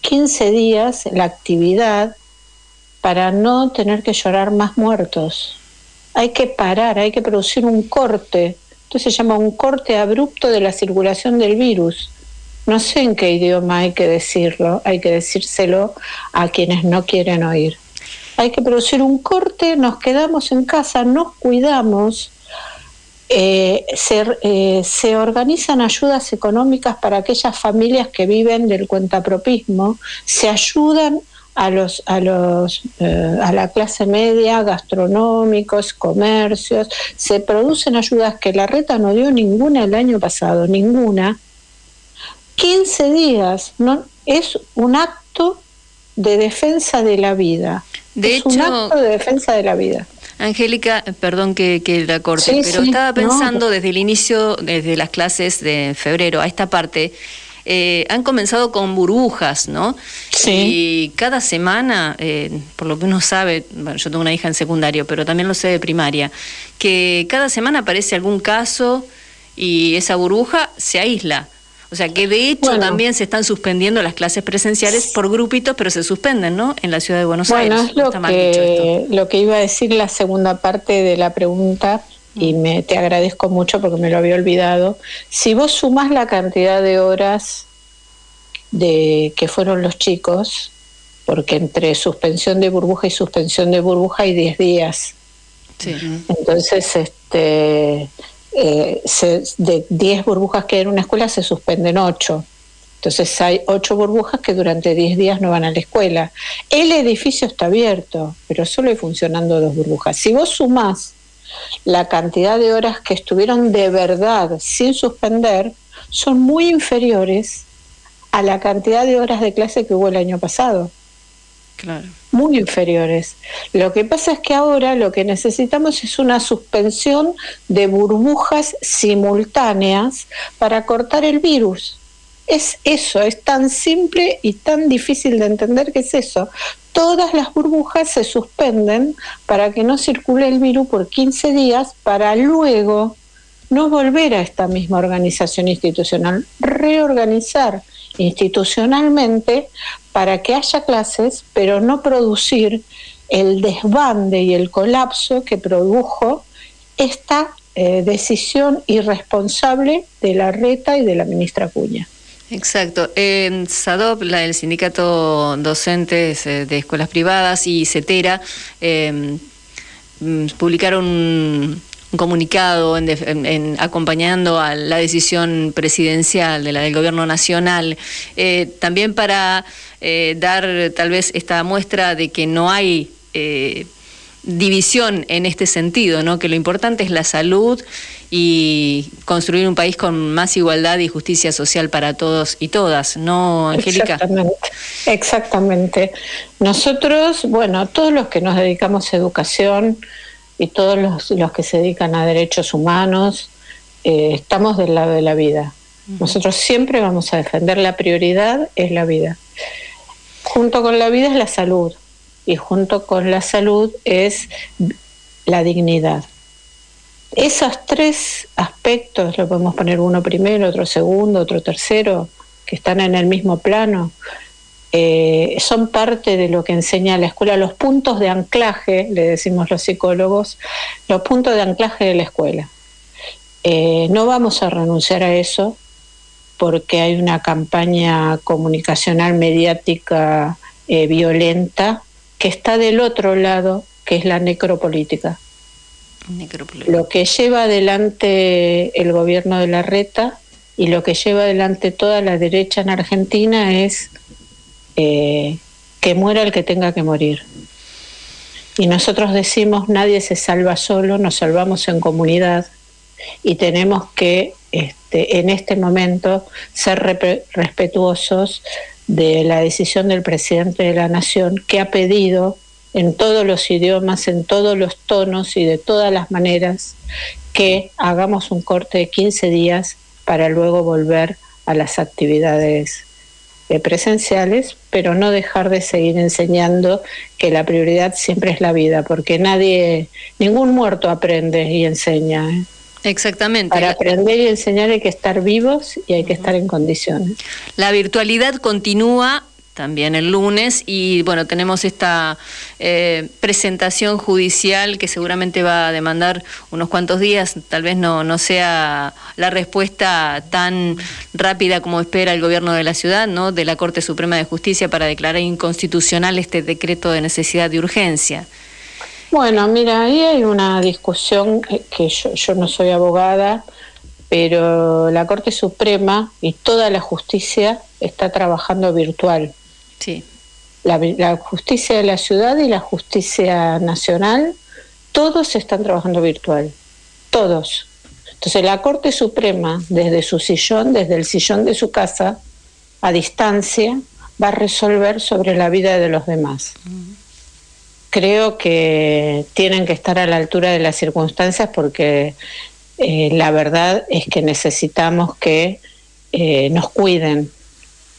15 días la actividad para no tener que llorar más muertos. Hay que parar, hay que producir un corte. Esto se llama un corte abrupto de la circulación del virus no sé en qué idioma hay que decirlo, hay que decírselo a quienes no quieren oír. Hay que producir un corte, nos quedamos en casa, nos cuidamos, eh, eh, se, organizan ayudas económicas para aquellas familias que viven del cuentapropismo, se ayudan a los a los eh, a la clase media, gastronómicos, comercios, se producen ayudas que la reta no dio ninguna el año pasado, ninguna 15 días, ¿no? Es un acto de defensa de la vida. De es un acto de defensa de la vida. Angélica, perdón que, que la corte, pero estaba pensando desde el inicio, desde las clases de febrero a esta parte, eh, han comenzado con burbujas, ¿no? Sí. Y cada semana, eh, por lo que uno sabe, bueno, yo tengo una hija en secundario, pero también lo sé de primaria, que cada semana aparece algún caso y esa burbuja se aísla. O sea que de hecho también se están suspendiendo las clases presenciales por grupitos, pero se suspenden, ¿no? En la ciudad de Buenos bueno, Aires. es lo, que, lo que iba a decir la segunda parte de la pregunta y mm. me te agradezco mucho porque me lo había olvidado. Si vos sumas la cantidad de horas de que fueron los chicos, porque entre suspensión de burbuja y suspensión de burbuja hay 10 días. Sí. Entonces, este eh, de 10 burbujas que hay en una escuela se suspenden 8. Entonces hay 8 burbujas que durante 10 días no van a la escuela. El edificio está abierto, pero solo hay funcionando dos burbujas. Si vos sumás la cantidad de horas que estuvieron de verdad sin suspender, son muy inferiores a la cantidad de horas de clase que hubo el año pasado. Muy inferiores. Lo que pasa es que ahora lo que necesitamos es una suspensión de burbujas simultáneas para cortar el virus. Es eso, es tan simple y tan difícil de entender que es eso. Todas las burbujas se suspenden para que no circule el virus por 15 días para luego no volver a esta misma organización institucional, reorganizar institucionalmente para que haya clases, pero no producir el desbande y el colapso que produjo esta eh, decisión irresponsable de la RETA y de la ministra Cuña. Exacto. Eh, SADOP, la, el sindicato docentes eh, de escuelas privadas y CETERA eh, mm, publicaron un comunicado en, acompañando a la decisión presidencial de la del gobierno nacional, eh, también para eh, dar tal vez esta muestra de que no hay eh, división en este sentido, ¿no? Que lo importante es la salud y construir un país con más igualdad y justicia social para todos y todas, ¿no, Angélica? Exactamente. Exactamente. Nosotros, bueno, todos los que nos dedicamos a educación y todos los, los que se dedican a derechos humanos, eh, estamos del lado de la vida. Nosotros siempre vamos a defender la prioridad, es la vida. Junto con la vida es la salud y junto con la salud es la dignidad. Esos tres aspectos, lo podemos poner uno primero, otro segundo, otro tercero, que están en el mismo plano, eh, son parte de lo que enseña la escuela, los puntos de anclaje, le decimos los psicólogos, los puntos de anclaje de la escuela. Eh, no vamos a renunciar a eso porque hay una campaña comunicacional mediática eh, violenta que está del otro lado, que es la necropolítica. Lo que lleva adelante el gobierno de la reta y lo que lleva adelante toda la derecha en Argentina es eh, que muera el que tenga que morir. Y nosotros decimos, nadie se salva solo, nos salvamos en comunidad y tenemos que este, en este momento ser respetuosos de la decisión del presidente de la Nación que ha pedido en todos los idiomas, en todos los tonos y de todas las maneras que hagamos un corte de 15 días para luego volver a las actividades presenciales, pero no dejar de seguir enseñando que la prioridad siempre es la vida, porque nadie, ningún muerto aprende y enseña. ¿eh? Exactamente. Para aprender y enseñar hay que estar vivos y hay que estar en condiciones. La virtualidad continúa también el lunes y bueno, tenemos esta eh, presentación judicial que seguramente va a demandar unos cuantos días, tal vez no, no sea la respuesta tan rápida como espera el gobierno de la ciudad, ¿no? de la Corte Suprema de Justicia para declarar inconstitucional este decreto de necesidad de urgencia. Bueno, mira, ahí hay una discusión que yo, yo no soy abogada, pero la Corte Suprema y toda la justicia está trabajando virtual. Sí. La, la, justicia de la ciudad y la justicia nacional, todos están trabajando virtual. Todos. Entonces la Corte Suprema, desde su sillón, desde el sillón de su casa, a distancia, va a resolver sobre la vida de los demás creo que tienen que estar a la altura de las circunstancias porque eh, la verdad es que necesitamos que eh, nos cuiden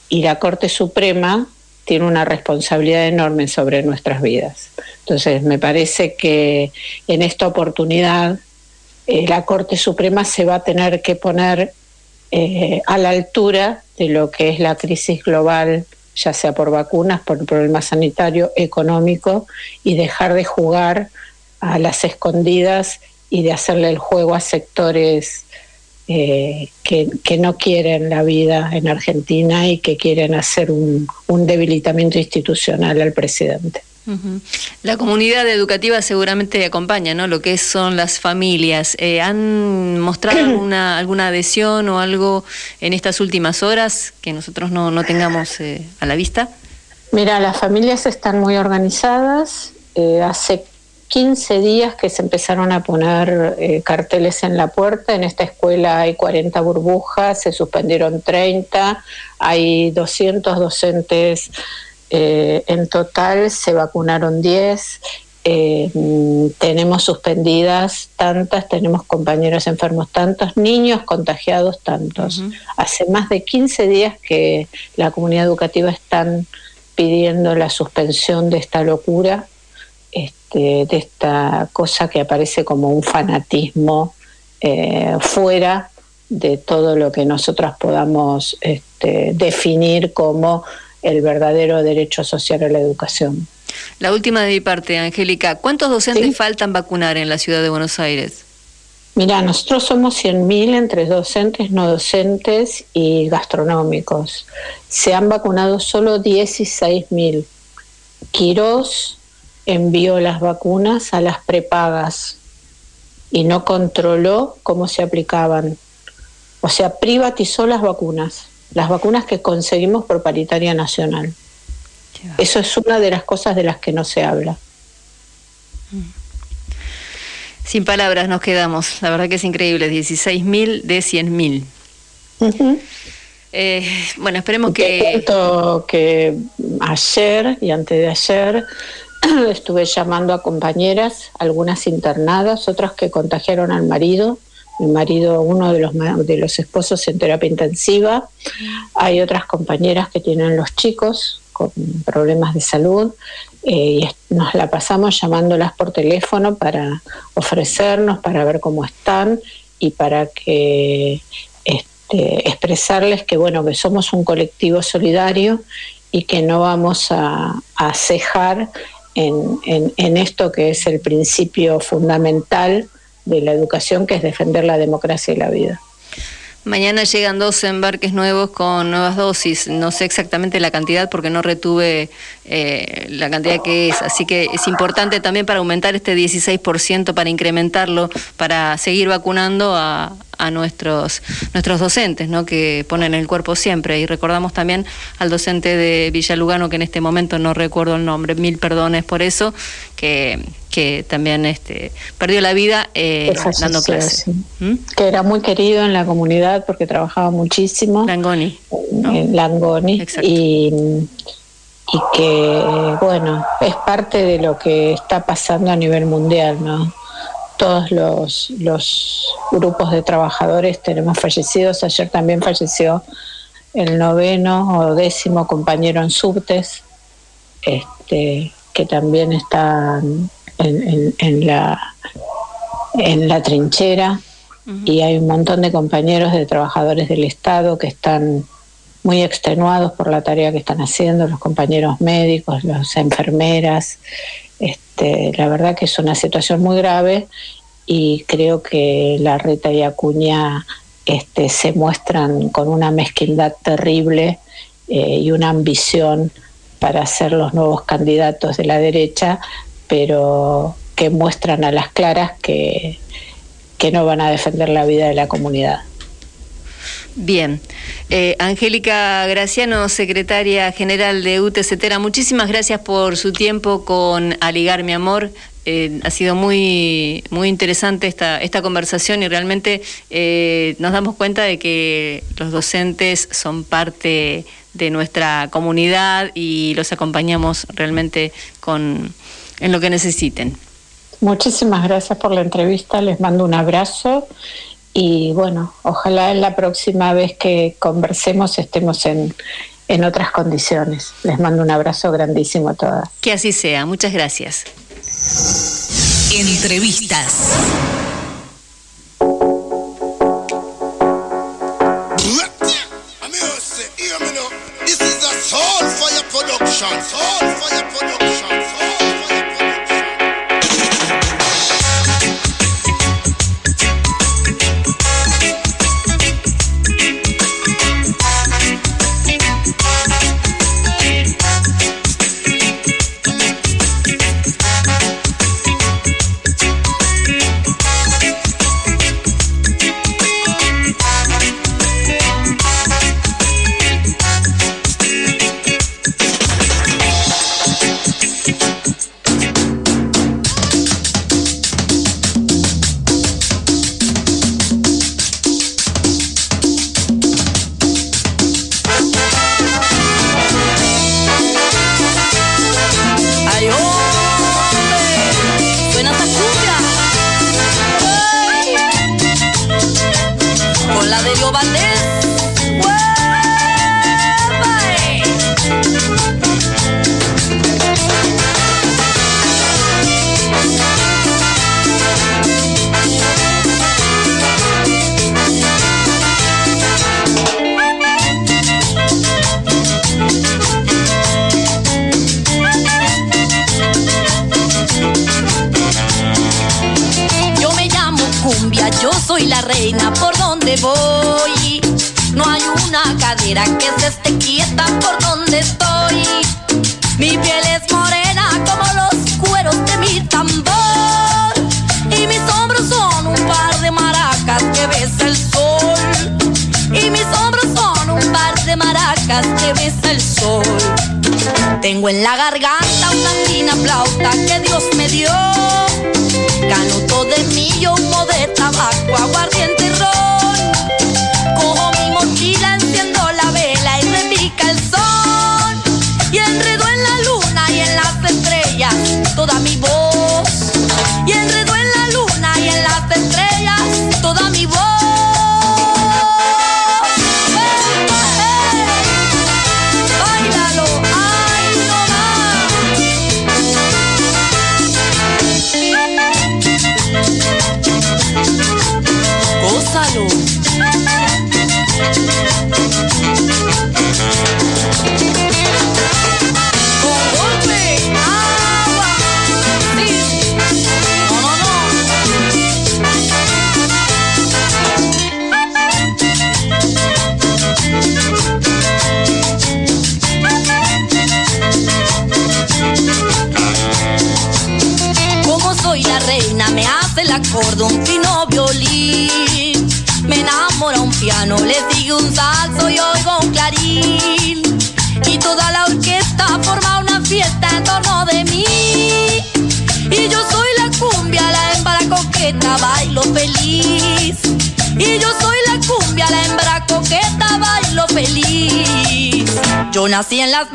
y la Corte Suprema tiene una responsabilidad enorme sobre nuestras vidas. Entonces, me parece que en esta oportunidad eh, la Corte Suprema se va a tener que poner a la altura de lo que es la crisis global ya sea por vacunas, por un problema sanitario, económico, y dejar de jugar a las escondidas y de hacerle el juego a sectores eh, que, no quieren la vida en Argentina y que quieren hacer un debilitamiento institucional al presidente. La comunidad educativa seguramente acompaña, ¿no? Lo que son las familias. Eh, ¿Han mostrado alguna, alguna adhesión o algo en estas últimas horas que nosotros no, no tengamos eh, a la vista? Mira, las familias están muy organizadas. Eh, hace 15 días que se empezaron a poner carteles en la puerta. En esta escuela hay 40 burbujas, se suspendieron 30, hay 200 docentes eh, en total se vacunaron 10. Eh, tenemos suspendidas tantas, tenemos compañeros enfermos tantos, niños contagiados tantos. Hace más de 15 días que la comunidad educativa están pidiendo la suspensión de esta locura, este, de esta cosa que aparece como un fanatismo eh, fuera de todo lo que nosotros podamos este, definir como el verdadero derecho social a la educación. La última de mi parte, Angélica, ¿cuántos docentes faltan vacunar en la ciudad de Buenos Aires? Mira, nosotros somos 100.000 entre docentes, no docentes y gastronómicos. Se han vacunado solo 16.000. Quirós envió las vacunas a las prepagas y no controló cómo se aplicaban. O sea, privatizó las vacunas las vacunas que conseguimos por paritaria nacional. Eso es una de las cosas de las que no se habla. Sin palabras nos quedamos. La verdad que es increíble. 16.000 de 100.000. Eh, bueno, esperemos que... que ayer y antes de ayer estuve llamando a compañeras, algunas internadas, otras que contagiaron al marido. Mi marido, uno de los, de los esposos en terapia intensiva. Hay otras compañeras que tienen los chicos con problemas de salud eh, y nos la pasamos llamándolas por teléfono para ofrecernos, para ver cómo están y para que este, expresarles que bueno que somos un colectivo solidario y que no vamos a, cejar en, en, esto que es el principio fundamental de la educación, que es defender la democracia y la vida. Mañana llegan dos embarques nuevos con nuevas dosis. No sé exactamente la cantidad porque no retuve eh, la cantidad que es. Así que es importante también para aumentar este 16%, para incrementarlo, para seguir vacunando a, a nuestros, nuestros docentes, ¿no? que ponen el cuerpo siempre. Y recordamos también al docente de Villalugano, que en este momento no recuerdo el nombre, mil perdones por eso, que, que también este, perdió la vida eh, dando clases. ¿Mm? Que era muy querido en la comunidad porque trabajaba muchísimo. Langoni. En Langoni. Y, y que, bueno, es parte de lo que está pasando a nivel mundial, ¿no? todos los, los grupos de trabajadores tenemos fallecidos. Ayer también falleció el noveno o décimo compañero en subtes, este, que también está en, en, la, en la trinchera. Y hay un montón de compañeros de trabajadores del Estado que están muy extenuados por la tarea que están haciendo, los compañeros médicos, las enfermeras, este, la verdad que es una situación muy grave y creo que la Reta y Acuña este, se muestran con una mezquindad terrible eh, y una ambición para ser los nuevos candidatos de la derecha, pero que muestran a las claras que, que no van a defender la vida de la comunidad. Bien. Eh, Angélica Graciano, secretaria general de UTCTera, muchísimas gracias por su tiempo con Aligar Mi Amor. Eh, ha sido muy, muy interesante esta, esta conversación y realmente eh, nos damos cuenta de que los docentes son parte de nuestra comunidad y los acompañamos realmente con, en lo que necesiten. Muchísimas gracias por la entrevista, les mando un abrazo y bueno, ojalá en la próxima vez que conversemos estemos en, en otras condiciones. Les mando un abrazo grandísimo a todas. Que así sea, muchas gracias. Entrevistas. This is a soul fire production. Soul fire production. Las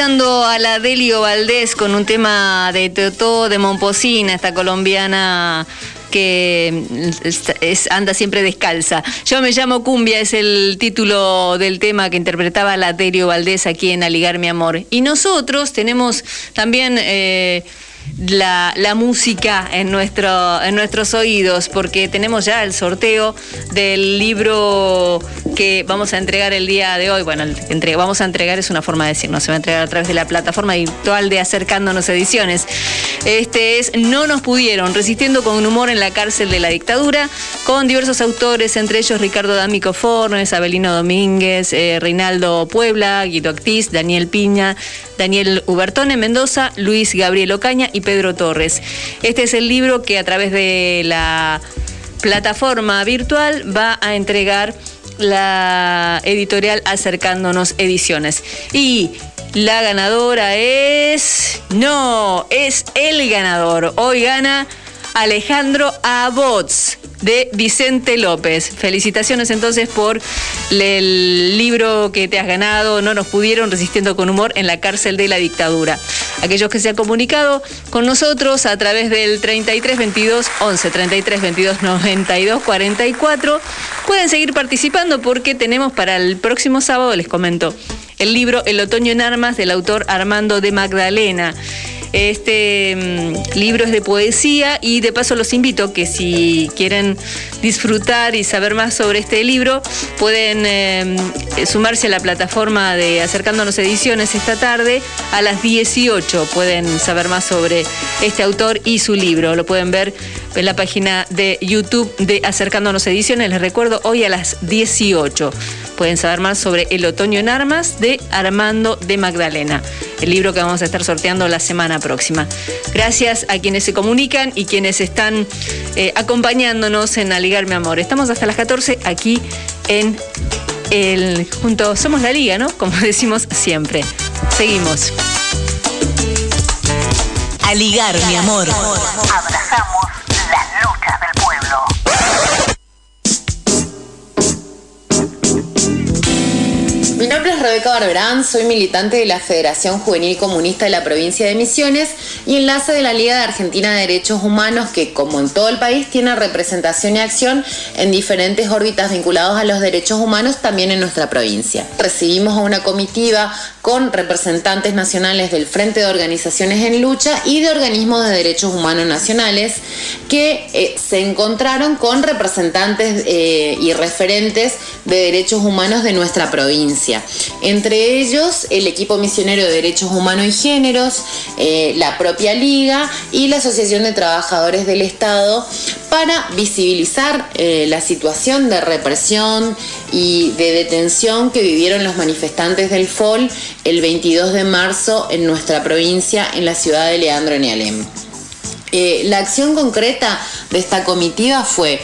escuchando a la Delio Valdés con un tema de Totó de Momposina, esta colombiana que es- es- anda siempre descalza. Yo me llamo Cumbia, es el título del tema que interpretaba la Delio Valdés aquí en Aligar mi amor. Y nosotros tenemos también eh, la, música en, en nuestros oídos, porque tenemos ya el sorteo del libro que vamos a entregar el día de hoy. Bueno, vamos a entregar es una forma de decir, no se va a entregar a través de la plataforma virtual de Acercándonos Ediciones. Este es No nos pudieron, resistiendo con humor en la cárcel de la dictadura, con diversos autores, entre ellos Ricardo D'Amico Fornes, Abelino Domínguez, eh, Reinaldo Puebla, Guido Actiz, Daniel Piña, Daniel Ubertone Mendoza, Luis Gabriel Ocaña y Pedro Torres. Este es el libro que a través de la plataforma virtual va a entregar la editorial Acercándonos Ediciones. Y la ganadora es... No, es el ganador. Hoy gana Alejandro Abots de Vicente López. Felicitaciones entonces por el libro que te has ganado, No nos pudieron, resistiendo con humor en la cárcel de la dictadura. Aquellos que se han comunicado con nosotros a través del 33 22 11 33 22 92 44 pueden seguir participando porque tenemos para el próximo sábado, les comento, el libro El otoño en armas del autor Armando de Magdalena. Este mm, libro es de poesía y de paso los invito que si quieren disfrutar y saber más sobre este libro pueden eh, sumarse a la plataforma de Acercándonos Ediciones esta tarde a las 18. Pueden saber más sobre este autor y su libro. Lo pueden ver en la página de YouTube de Acercándonos Ediciones. Les recuerdo hoy a las 18. Pueden saber más sobre El otoño en armas de Armando de Magdalena, el libro que vamos a estar sorteando la semana próxima. Gracias a quienes se comunican y quienes están eh, acompañándonos en Aligar Mi Amor. Estamos hasta las 14 aquí en el junto Somos la Liga, ¿no? Como decimos siempre. Seguimos. Aligar mi amor. Abrazamos nombre es Rebeca Barberán, soy militante de la Federación Juvenil Comunista de la provincia de Misiones y enlace de la Liga de Argentina de Derechos Humanos que, como en todo el país, tiene representación y acción en diferentes órbitas vinculados a los derechos humanos también en nuestra provincia. Recibimos a una comitiva con representantes nacionales del Frente de Organizaciones en Lucha y de organismos de derechos humanos nacionales que eh, se encontraron con representantes eh, y referentes de derechos humanos de nuestra provincia. Entre ellos, el equipo misionero de derechos humanos y géneros, eh, la propia liga y la Asociación de Trabajadores del Estado para visibilizar la situación de represión y de detención que vivieron los manifestantes del FOL el 22 de marzo en nuestra provincia, en la ciudad de Leandro Nealem. Eh, la acción concreta de esta comitiva fue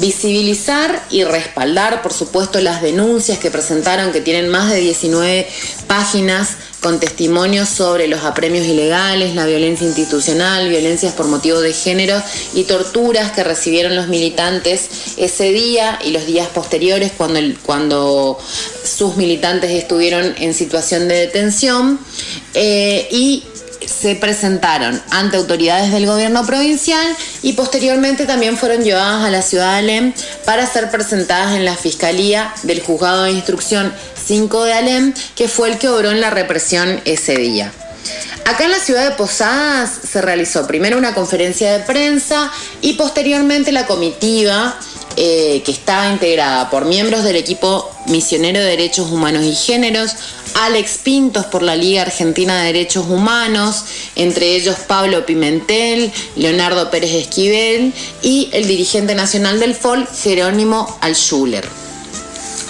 visibilizar y respaldar, por supuesto, las denuncias que presentaron, que tienen más de 19 páginas con testimonios sobre los apremios ilegales, la violencia institucional, violencias por motivo de género y torturas que recibieron los militantes ese día y los días posteriores cuando, cuando sus militantes estuvieron en situación de detención. Eh, y se presentaron ante autoridades del gobierno provincial y posteriormente también fueron llevadas a la ciudad de Alem para ser presentadas en la Fiscalía del Juzgado de Instrucción 5 de Alem, que fue el que obró en la represión ese día. Acá en la ciudad de Posadas se realizó primero una conferencia de prensa y posteriormente la comitiva eh, que estaba integrada por miembros del equipo misionero de derechos humanos y géneros, Alex Pintos por la Liga Argentina de Derechos Humanos, entre ellos Pablo Pimentel, Leonardo Pérez Esquivel y el dirigente nacional del FOL, Jerónimo Alschuler.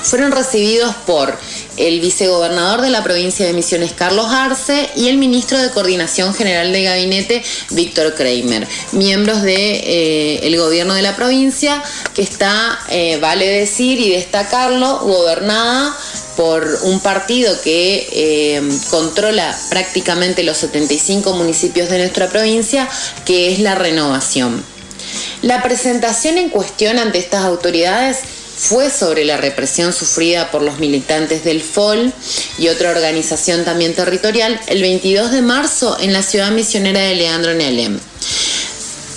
Fueron recibidos por el vicegobernador de la provincia de Misiones, Carlos Arce, y el ministro de Coordinación General de Gabinete, Víctor Kramer, miembros del de, eh, gobierno de la provincia, que está, eh, vale decir y destacarlo, gobernada por un partido que eh, controla prácticamente los 75 municipios de nuestra provincia, que es la renovación. La presentación en cuestión ante estas autoridades fue sobre la represión sufrida por los militantes del FOL y otra organización también territorial el 22 de marzo en la ciudad misionera de Leandro Nelem.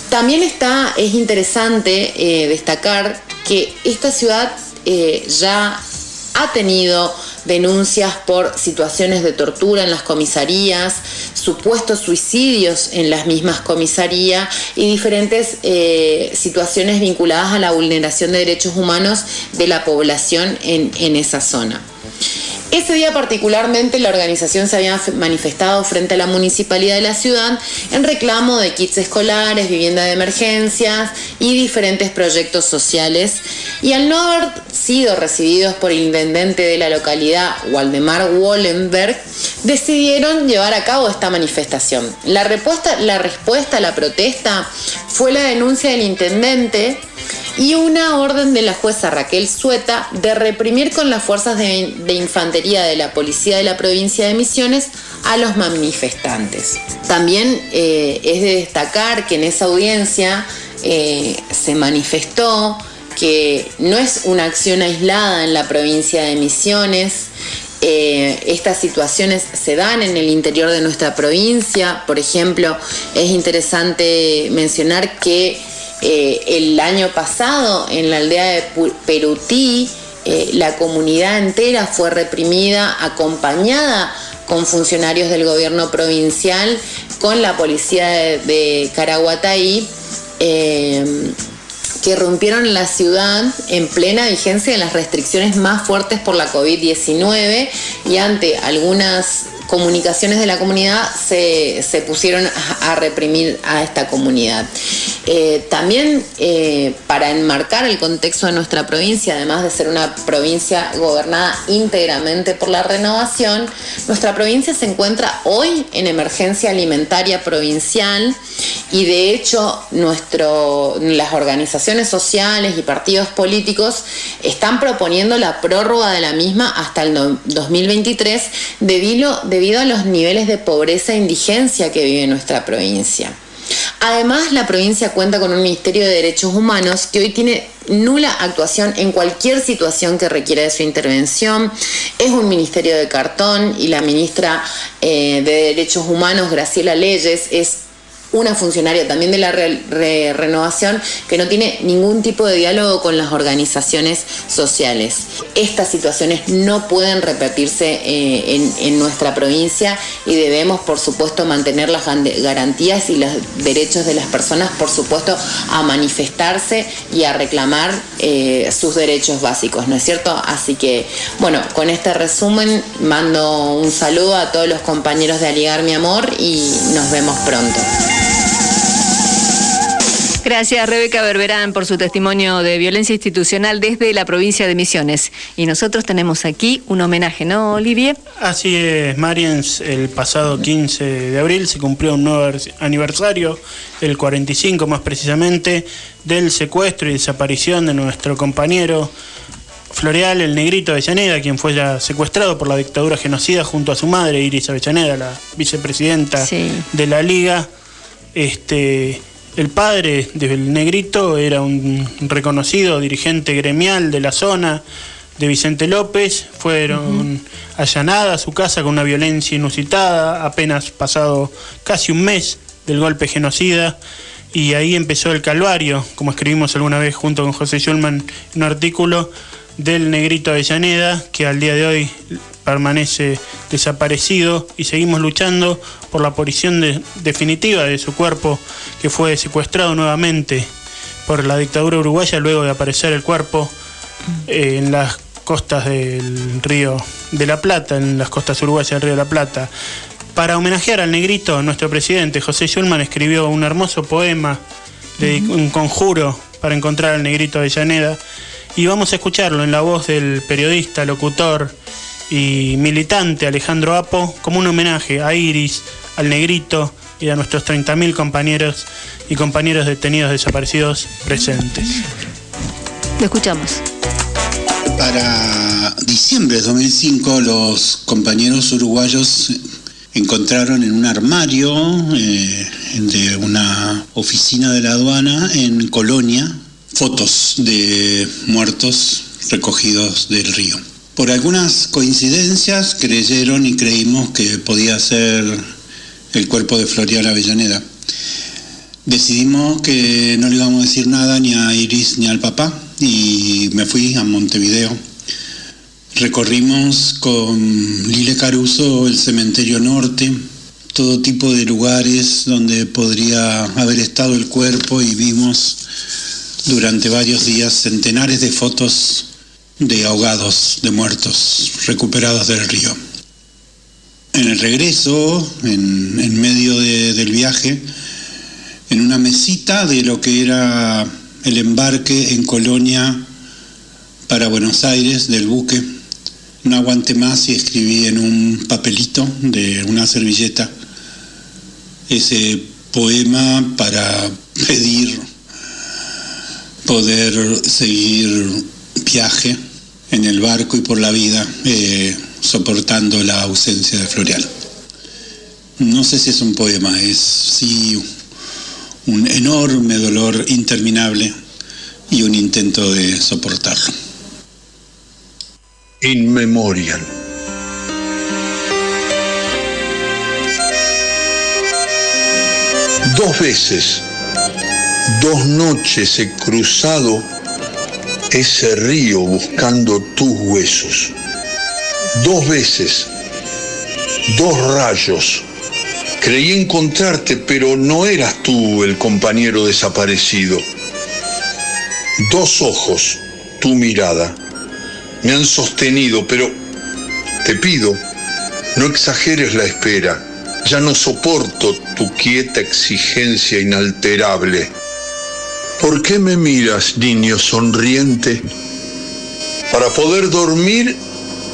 También está, es interesante eh, destacar que esta ciudad eh, ya ha tenido denuncias por situaciones de tortura en las comisarías, supuestos suicidios en las mismas comisarías y diferentes eh, situaciones vinculadas a la vulneración de derechos humanos de la población en, en esa zona. Ese día particularmente la organización se había manifestado frente a la municipalidad de la ciudad en reclamo de kits escolares, vivienda de emergencias y diferentes proyectos sociales y al no haber sido recibidos por el intendente de la localidad, Waldemar Wallenberg, decidieron llevar a cabo esta manifestación. La respuesta, la respuesta a la protesta fue la denuncia del intendente y una orden de la jueza Raquel Sueta de reprimir con las fuerzas de, infantería de la policía de la provincia de Misiones a los manifestantes. También eh, es de destacar que en esa audiencia eh, se manifestó que no es una acción aislada en la provincia de Misiones, eh, estas situaciones se dan en el interior de nuestra provincia. Por ejemplo, es interesante mencionar que eh, el año pasado en la aldea de Perutí, eh, la comunidad entera fue reprimida, acompañada con funcionarios del gobierno provincial, con la policía de, Caraguatay que rompieron la ciudad en plena vigencia de las restricciones más fuertes por la COVID-19 y ante algunas comunicaciones de la comunidad se, pusieron a, reprimir a esta comunidad. Eh, también eh, para enmarcar el contexto de nuestra provincia, además de ser una provincia gobernada íntegramente por la renovación, nuestra provincia se encuentra hoy en emergencia alimentaria provincial y de hecho nuestro, las organizaciones sociales y partidos políticos están proponiendo la prórroga de la misma hasta el 2023 debido, debido a los niveles de pobreza e indigencia que vive nuestra provincia. Además, la provincia cuenta con un Ministerio de Derechos Humanos que hoy tiene nula actuación en cualquier situación que requiera de su intervención. Es un ministerio de cartón y la ministra eh, de Derechos Humanos, Graciela Leyes, es una funcionaria también de la renovación que no tiene ningún tipo de diálogo con las organizaciones sociales. Estas situaciones no pueden repetirse eh, en, nuestra provincia y debemos, por supuesto, mantener las garantías y los derechos de las personas, por supuesto, a manifestarse y a reclamar eh, sus derechos básicos, ¿no es cierto? Así que, bueno, con este resumen mando un saludo a todos los compañeros de Aligar Mi Amor y nos vemos pronto. Gracias, Rebeca Berberán, por su testimonio de violencia institucional desde la provincia de Misiones. Y nosotros tenemos aquí un homenaje, ¿no, Olivier? Así es, Mariens, el pasado 15 de abril se cumplió un nuevo aniversario, el 45 más precisamente, del secuestro y desaparición de nuestro compañero Floreal, el negrito Avellaneda, quien fue ya secuestrado por la dictadura genocida junto a su madre, Iris Avellaneda, la vicepresidenta de la Liga. Este, el padre del negrito era un reconocido dirigente gremial de la zona de Vicente López. Fueron allanadas a su casa con una violencia inusitada, apenas pasado casi un mes del golpe genocida. Y ahí empezó el calvario, como escribimos alguna vez junto con José Schulman en un artículo del negrito Avellaneda, que al día de hoy permanece desaparecido y seguimos luchando por la aparición definitiva de su cuerpo que fue secuestrado nuevamente por la dictadura uruguaya luego de aparecer el cuerpo eh, en las costas del río de la Plata, en las costas uruguayas del río de la Plata. Para homenajear al negrito, nuestro presidente José Schulman escribió un hermoso poema de un conjuro para encontrar al negrito Avellaneda y vamos a escucharlo en la voz del periodista, locutor, y militante Alejandro Apo como un homenaje a Iris, al Negrito y a nuestros 30.000 compañeros y compañeros detenidos desaparecidos presentes. Lo escuchamos. Para diciembre de 2005 los compañeros uruguayos encontraron en un armario eh, de una oficina de la aduana en Colonia fotos de muertos recogidos del río. Por algunas coincidencias creyeron y creímos que podía ser el cuerpo de Floriana Avellaneda. Decidimos que no le íbamos a decir nada ni a Iris ni al papá y me fui a Montevideo. Recorrimos con Lile Caruso el cementerio norte, todo tipo de lugares donde podría haber estado el cuerpo y vimos durante varios días centenares de fotos de ahogados, de muertos recuperados del río. En el regreso, en, medio del viaje, en una mesita de lo que era el embarque en Colonia para Buenos Aires del buque, no aguanté más y escribí en un papelito de una servilleta ese poema para pedir poder seguir viaje en el barco y por la vida eh, soportando la ausencia de Floreal. No sé si es un poema, es sí un enorme dolor interminable y un intento de soportarlo. In memoriam. Dos veces, dos noches he cruzado ese río buscando tus huesos. Dos veces, dos rayos. Creí encontrarte, pero no eras tú el compañero desaparecido. Dos ojos, tu mirada, me han sostenido, pero te pido, no exageres la espera. Ya no soporto tu quieta exigencia inalterable ¿Por qué me miras, niño sonriente? Para poder dormir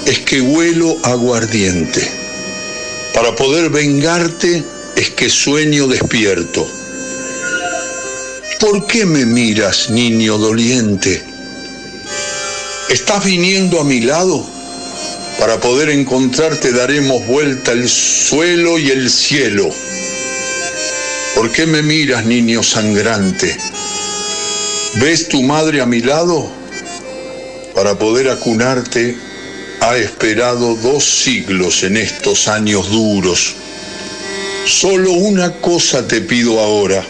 es que huelo aguardiente. Para poder vengarte es que sueño despierto. ¿Por qué me miras, niño doliente? ¿Estás viniendo a mi lado? Para poder encontrarte daremos vuelta el suelo y el cielo ¿Por qué me miras, niño sangrante? ¿Ves tu madre a mi lado? Para poder acunarte, ha esperado dos siglos en estos años duros. Solo una cosa te pido ahora,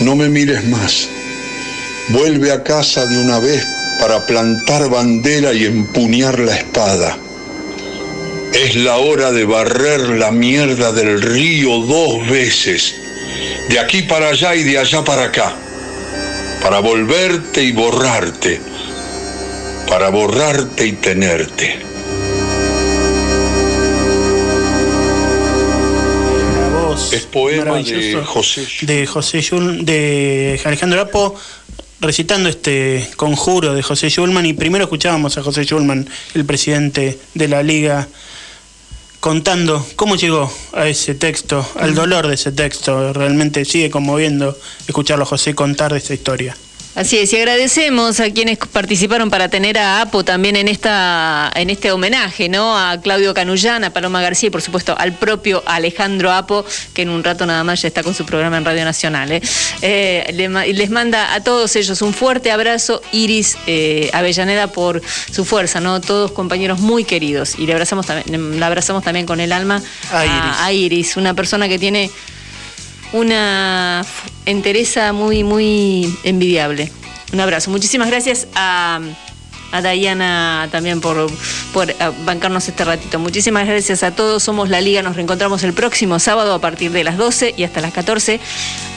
no me mires más. Vuelve a casa de una vez para plantar bandera y empuñar la espada. Es la hora de barrer la mierda del río dos veces, de aquí para allá y de allá para acá, para volverte y borrarte, para borrarte y tenerte. Es poema de José de José Yul- de Alejandro Apo recitando este conjuro de José Schulman y primero escuchábamos a José Schulman, el presidente de la liga, contando cómo llegó a ese texto, al dolor de ese texto. Realmente sigue conmoviendo escucharlo a José contar de esta historia. Así es, y agradecemos a quienes participaron para tener a Apo también en esta en este homenaje, ¿no? A Claudio Canullán, a Paloma García y por supuesto al propio Alejandro Apo, que en un rato nada más ya está con su programa en Radio Nacional. ¿eh? Eh, les manda a todos ellos un fuerte abrazo, Iris eh, Avellaneda, por su fuerza, ¿no? Todos compañeros muy queridos. Y le abrazamos también, le abrazamos también con el alma A Iris. a Iris, una persona que tiene una entereza muy, muy envidiable. Un abrazo. Muchísimas gracias a, a Diana también por, por eh, bancarnos este ratito. Muchísimas gracias a todos. Somos La Liga. Nos reencontramos el próximo sábado a partir de las 12 y hasta las 14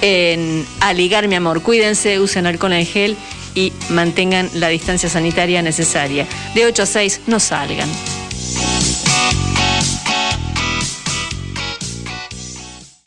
en A mi amor. Cuídense, usen alcohol en gel y mantengan la distancia sanitaria necesaria. De 8 a 6, no salgan.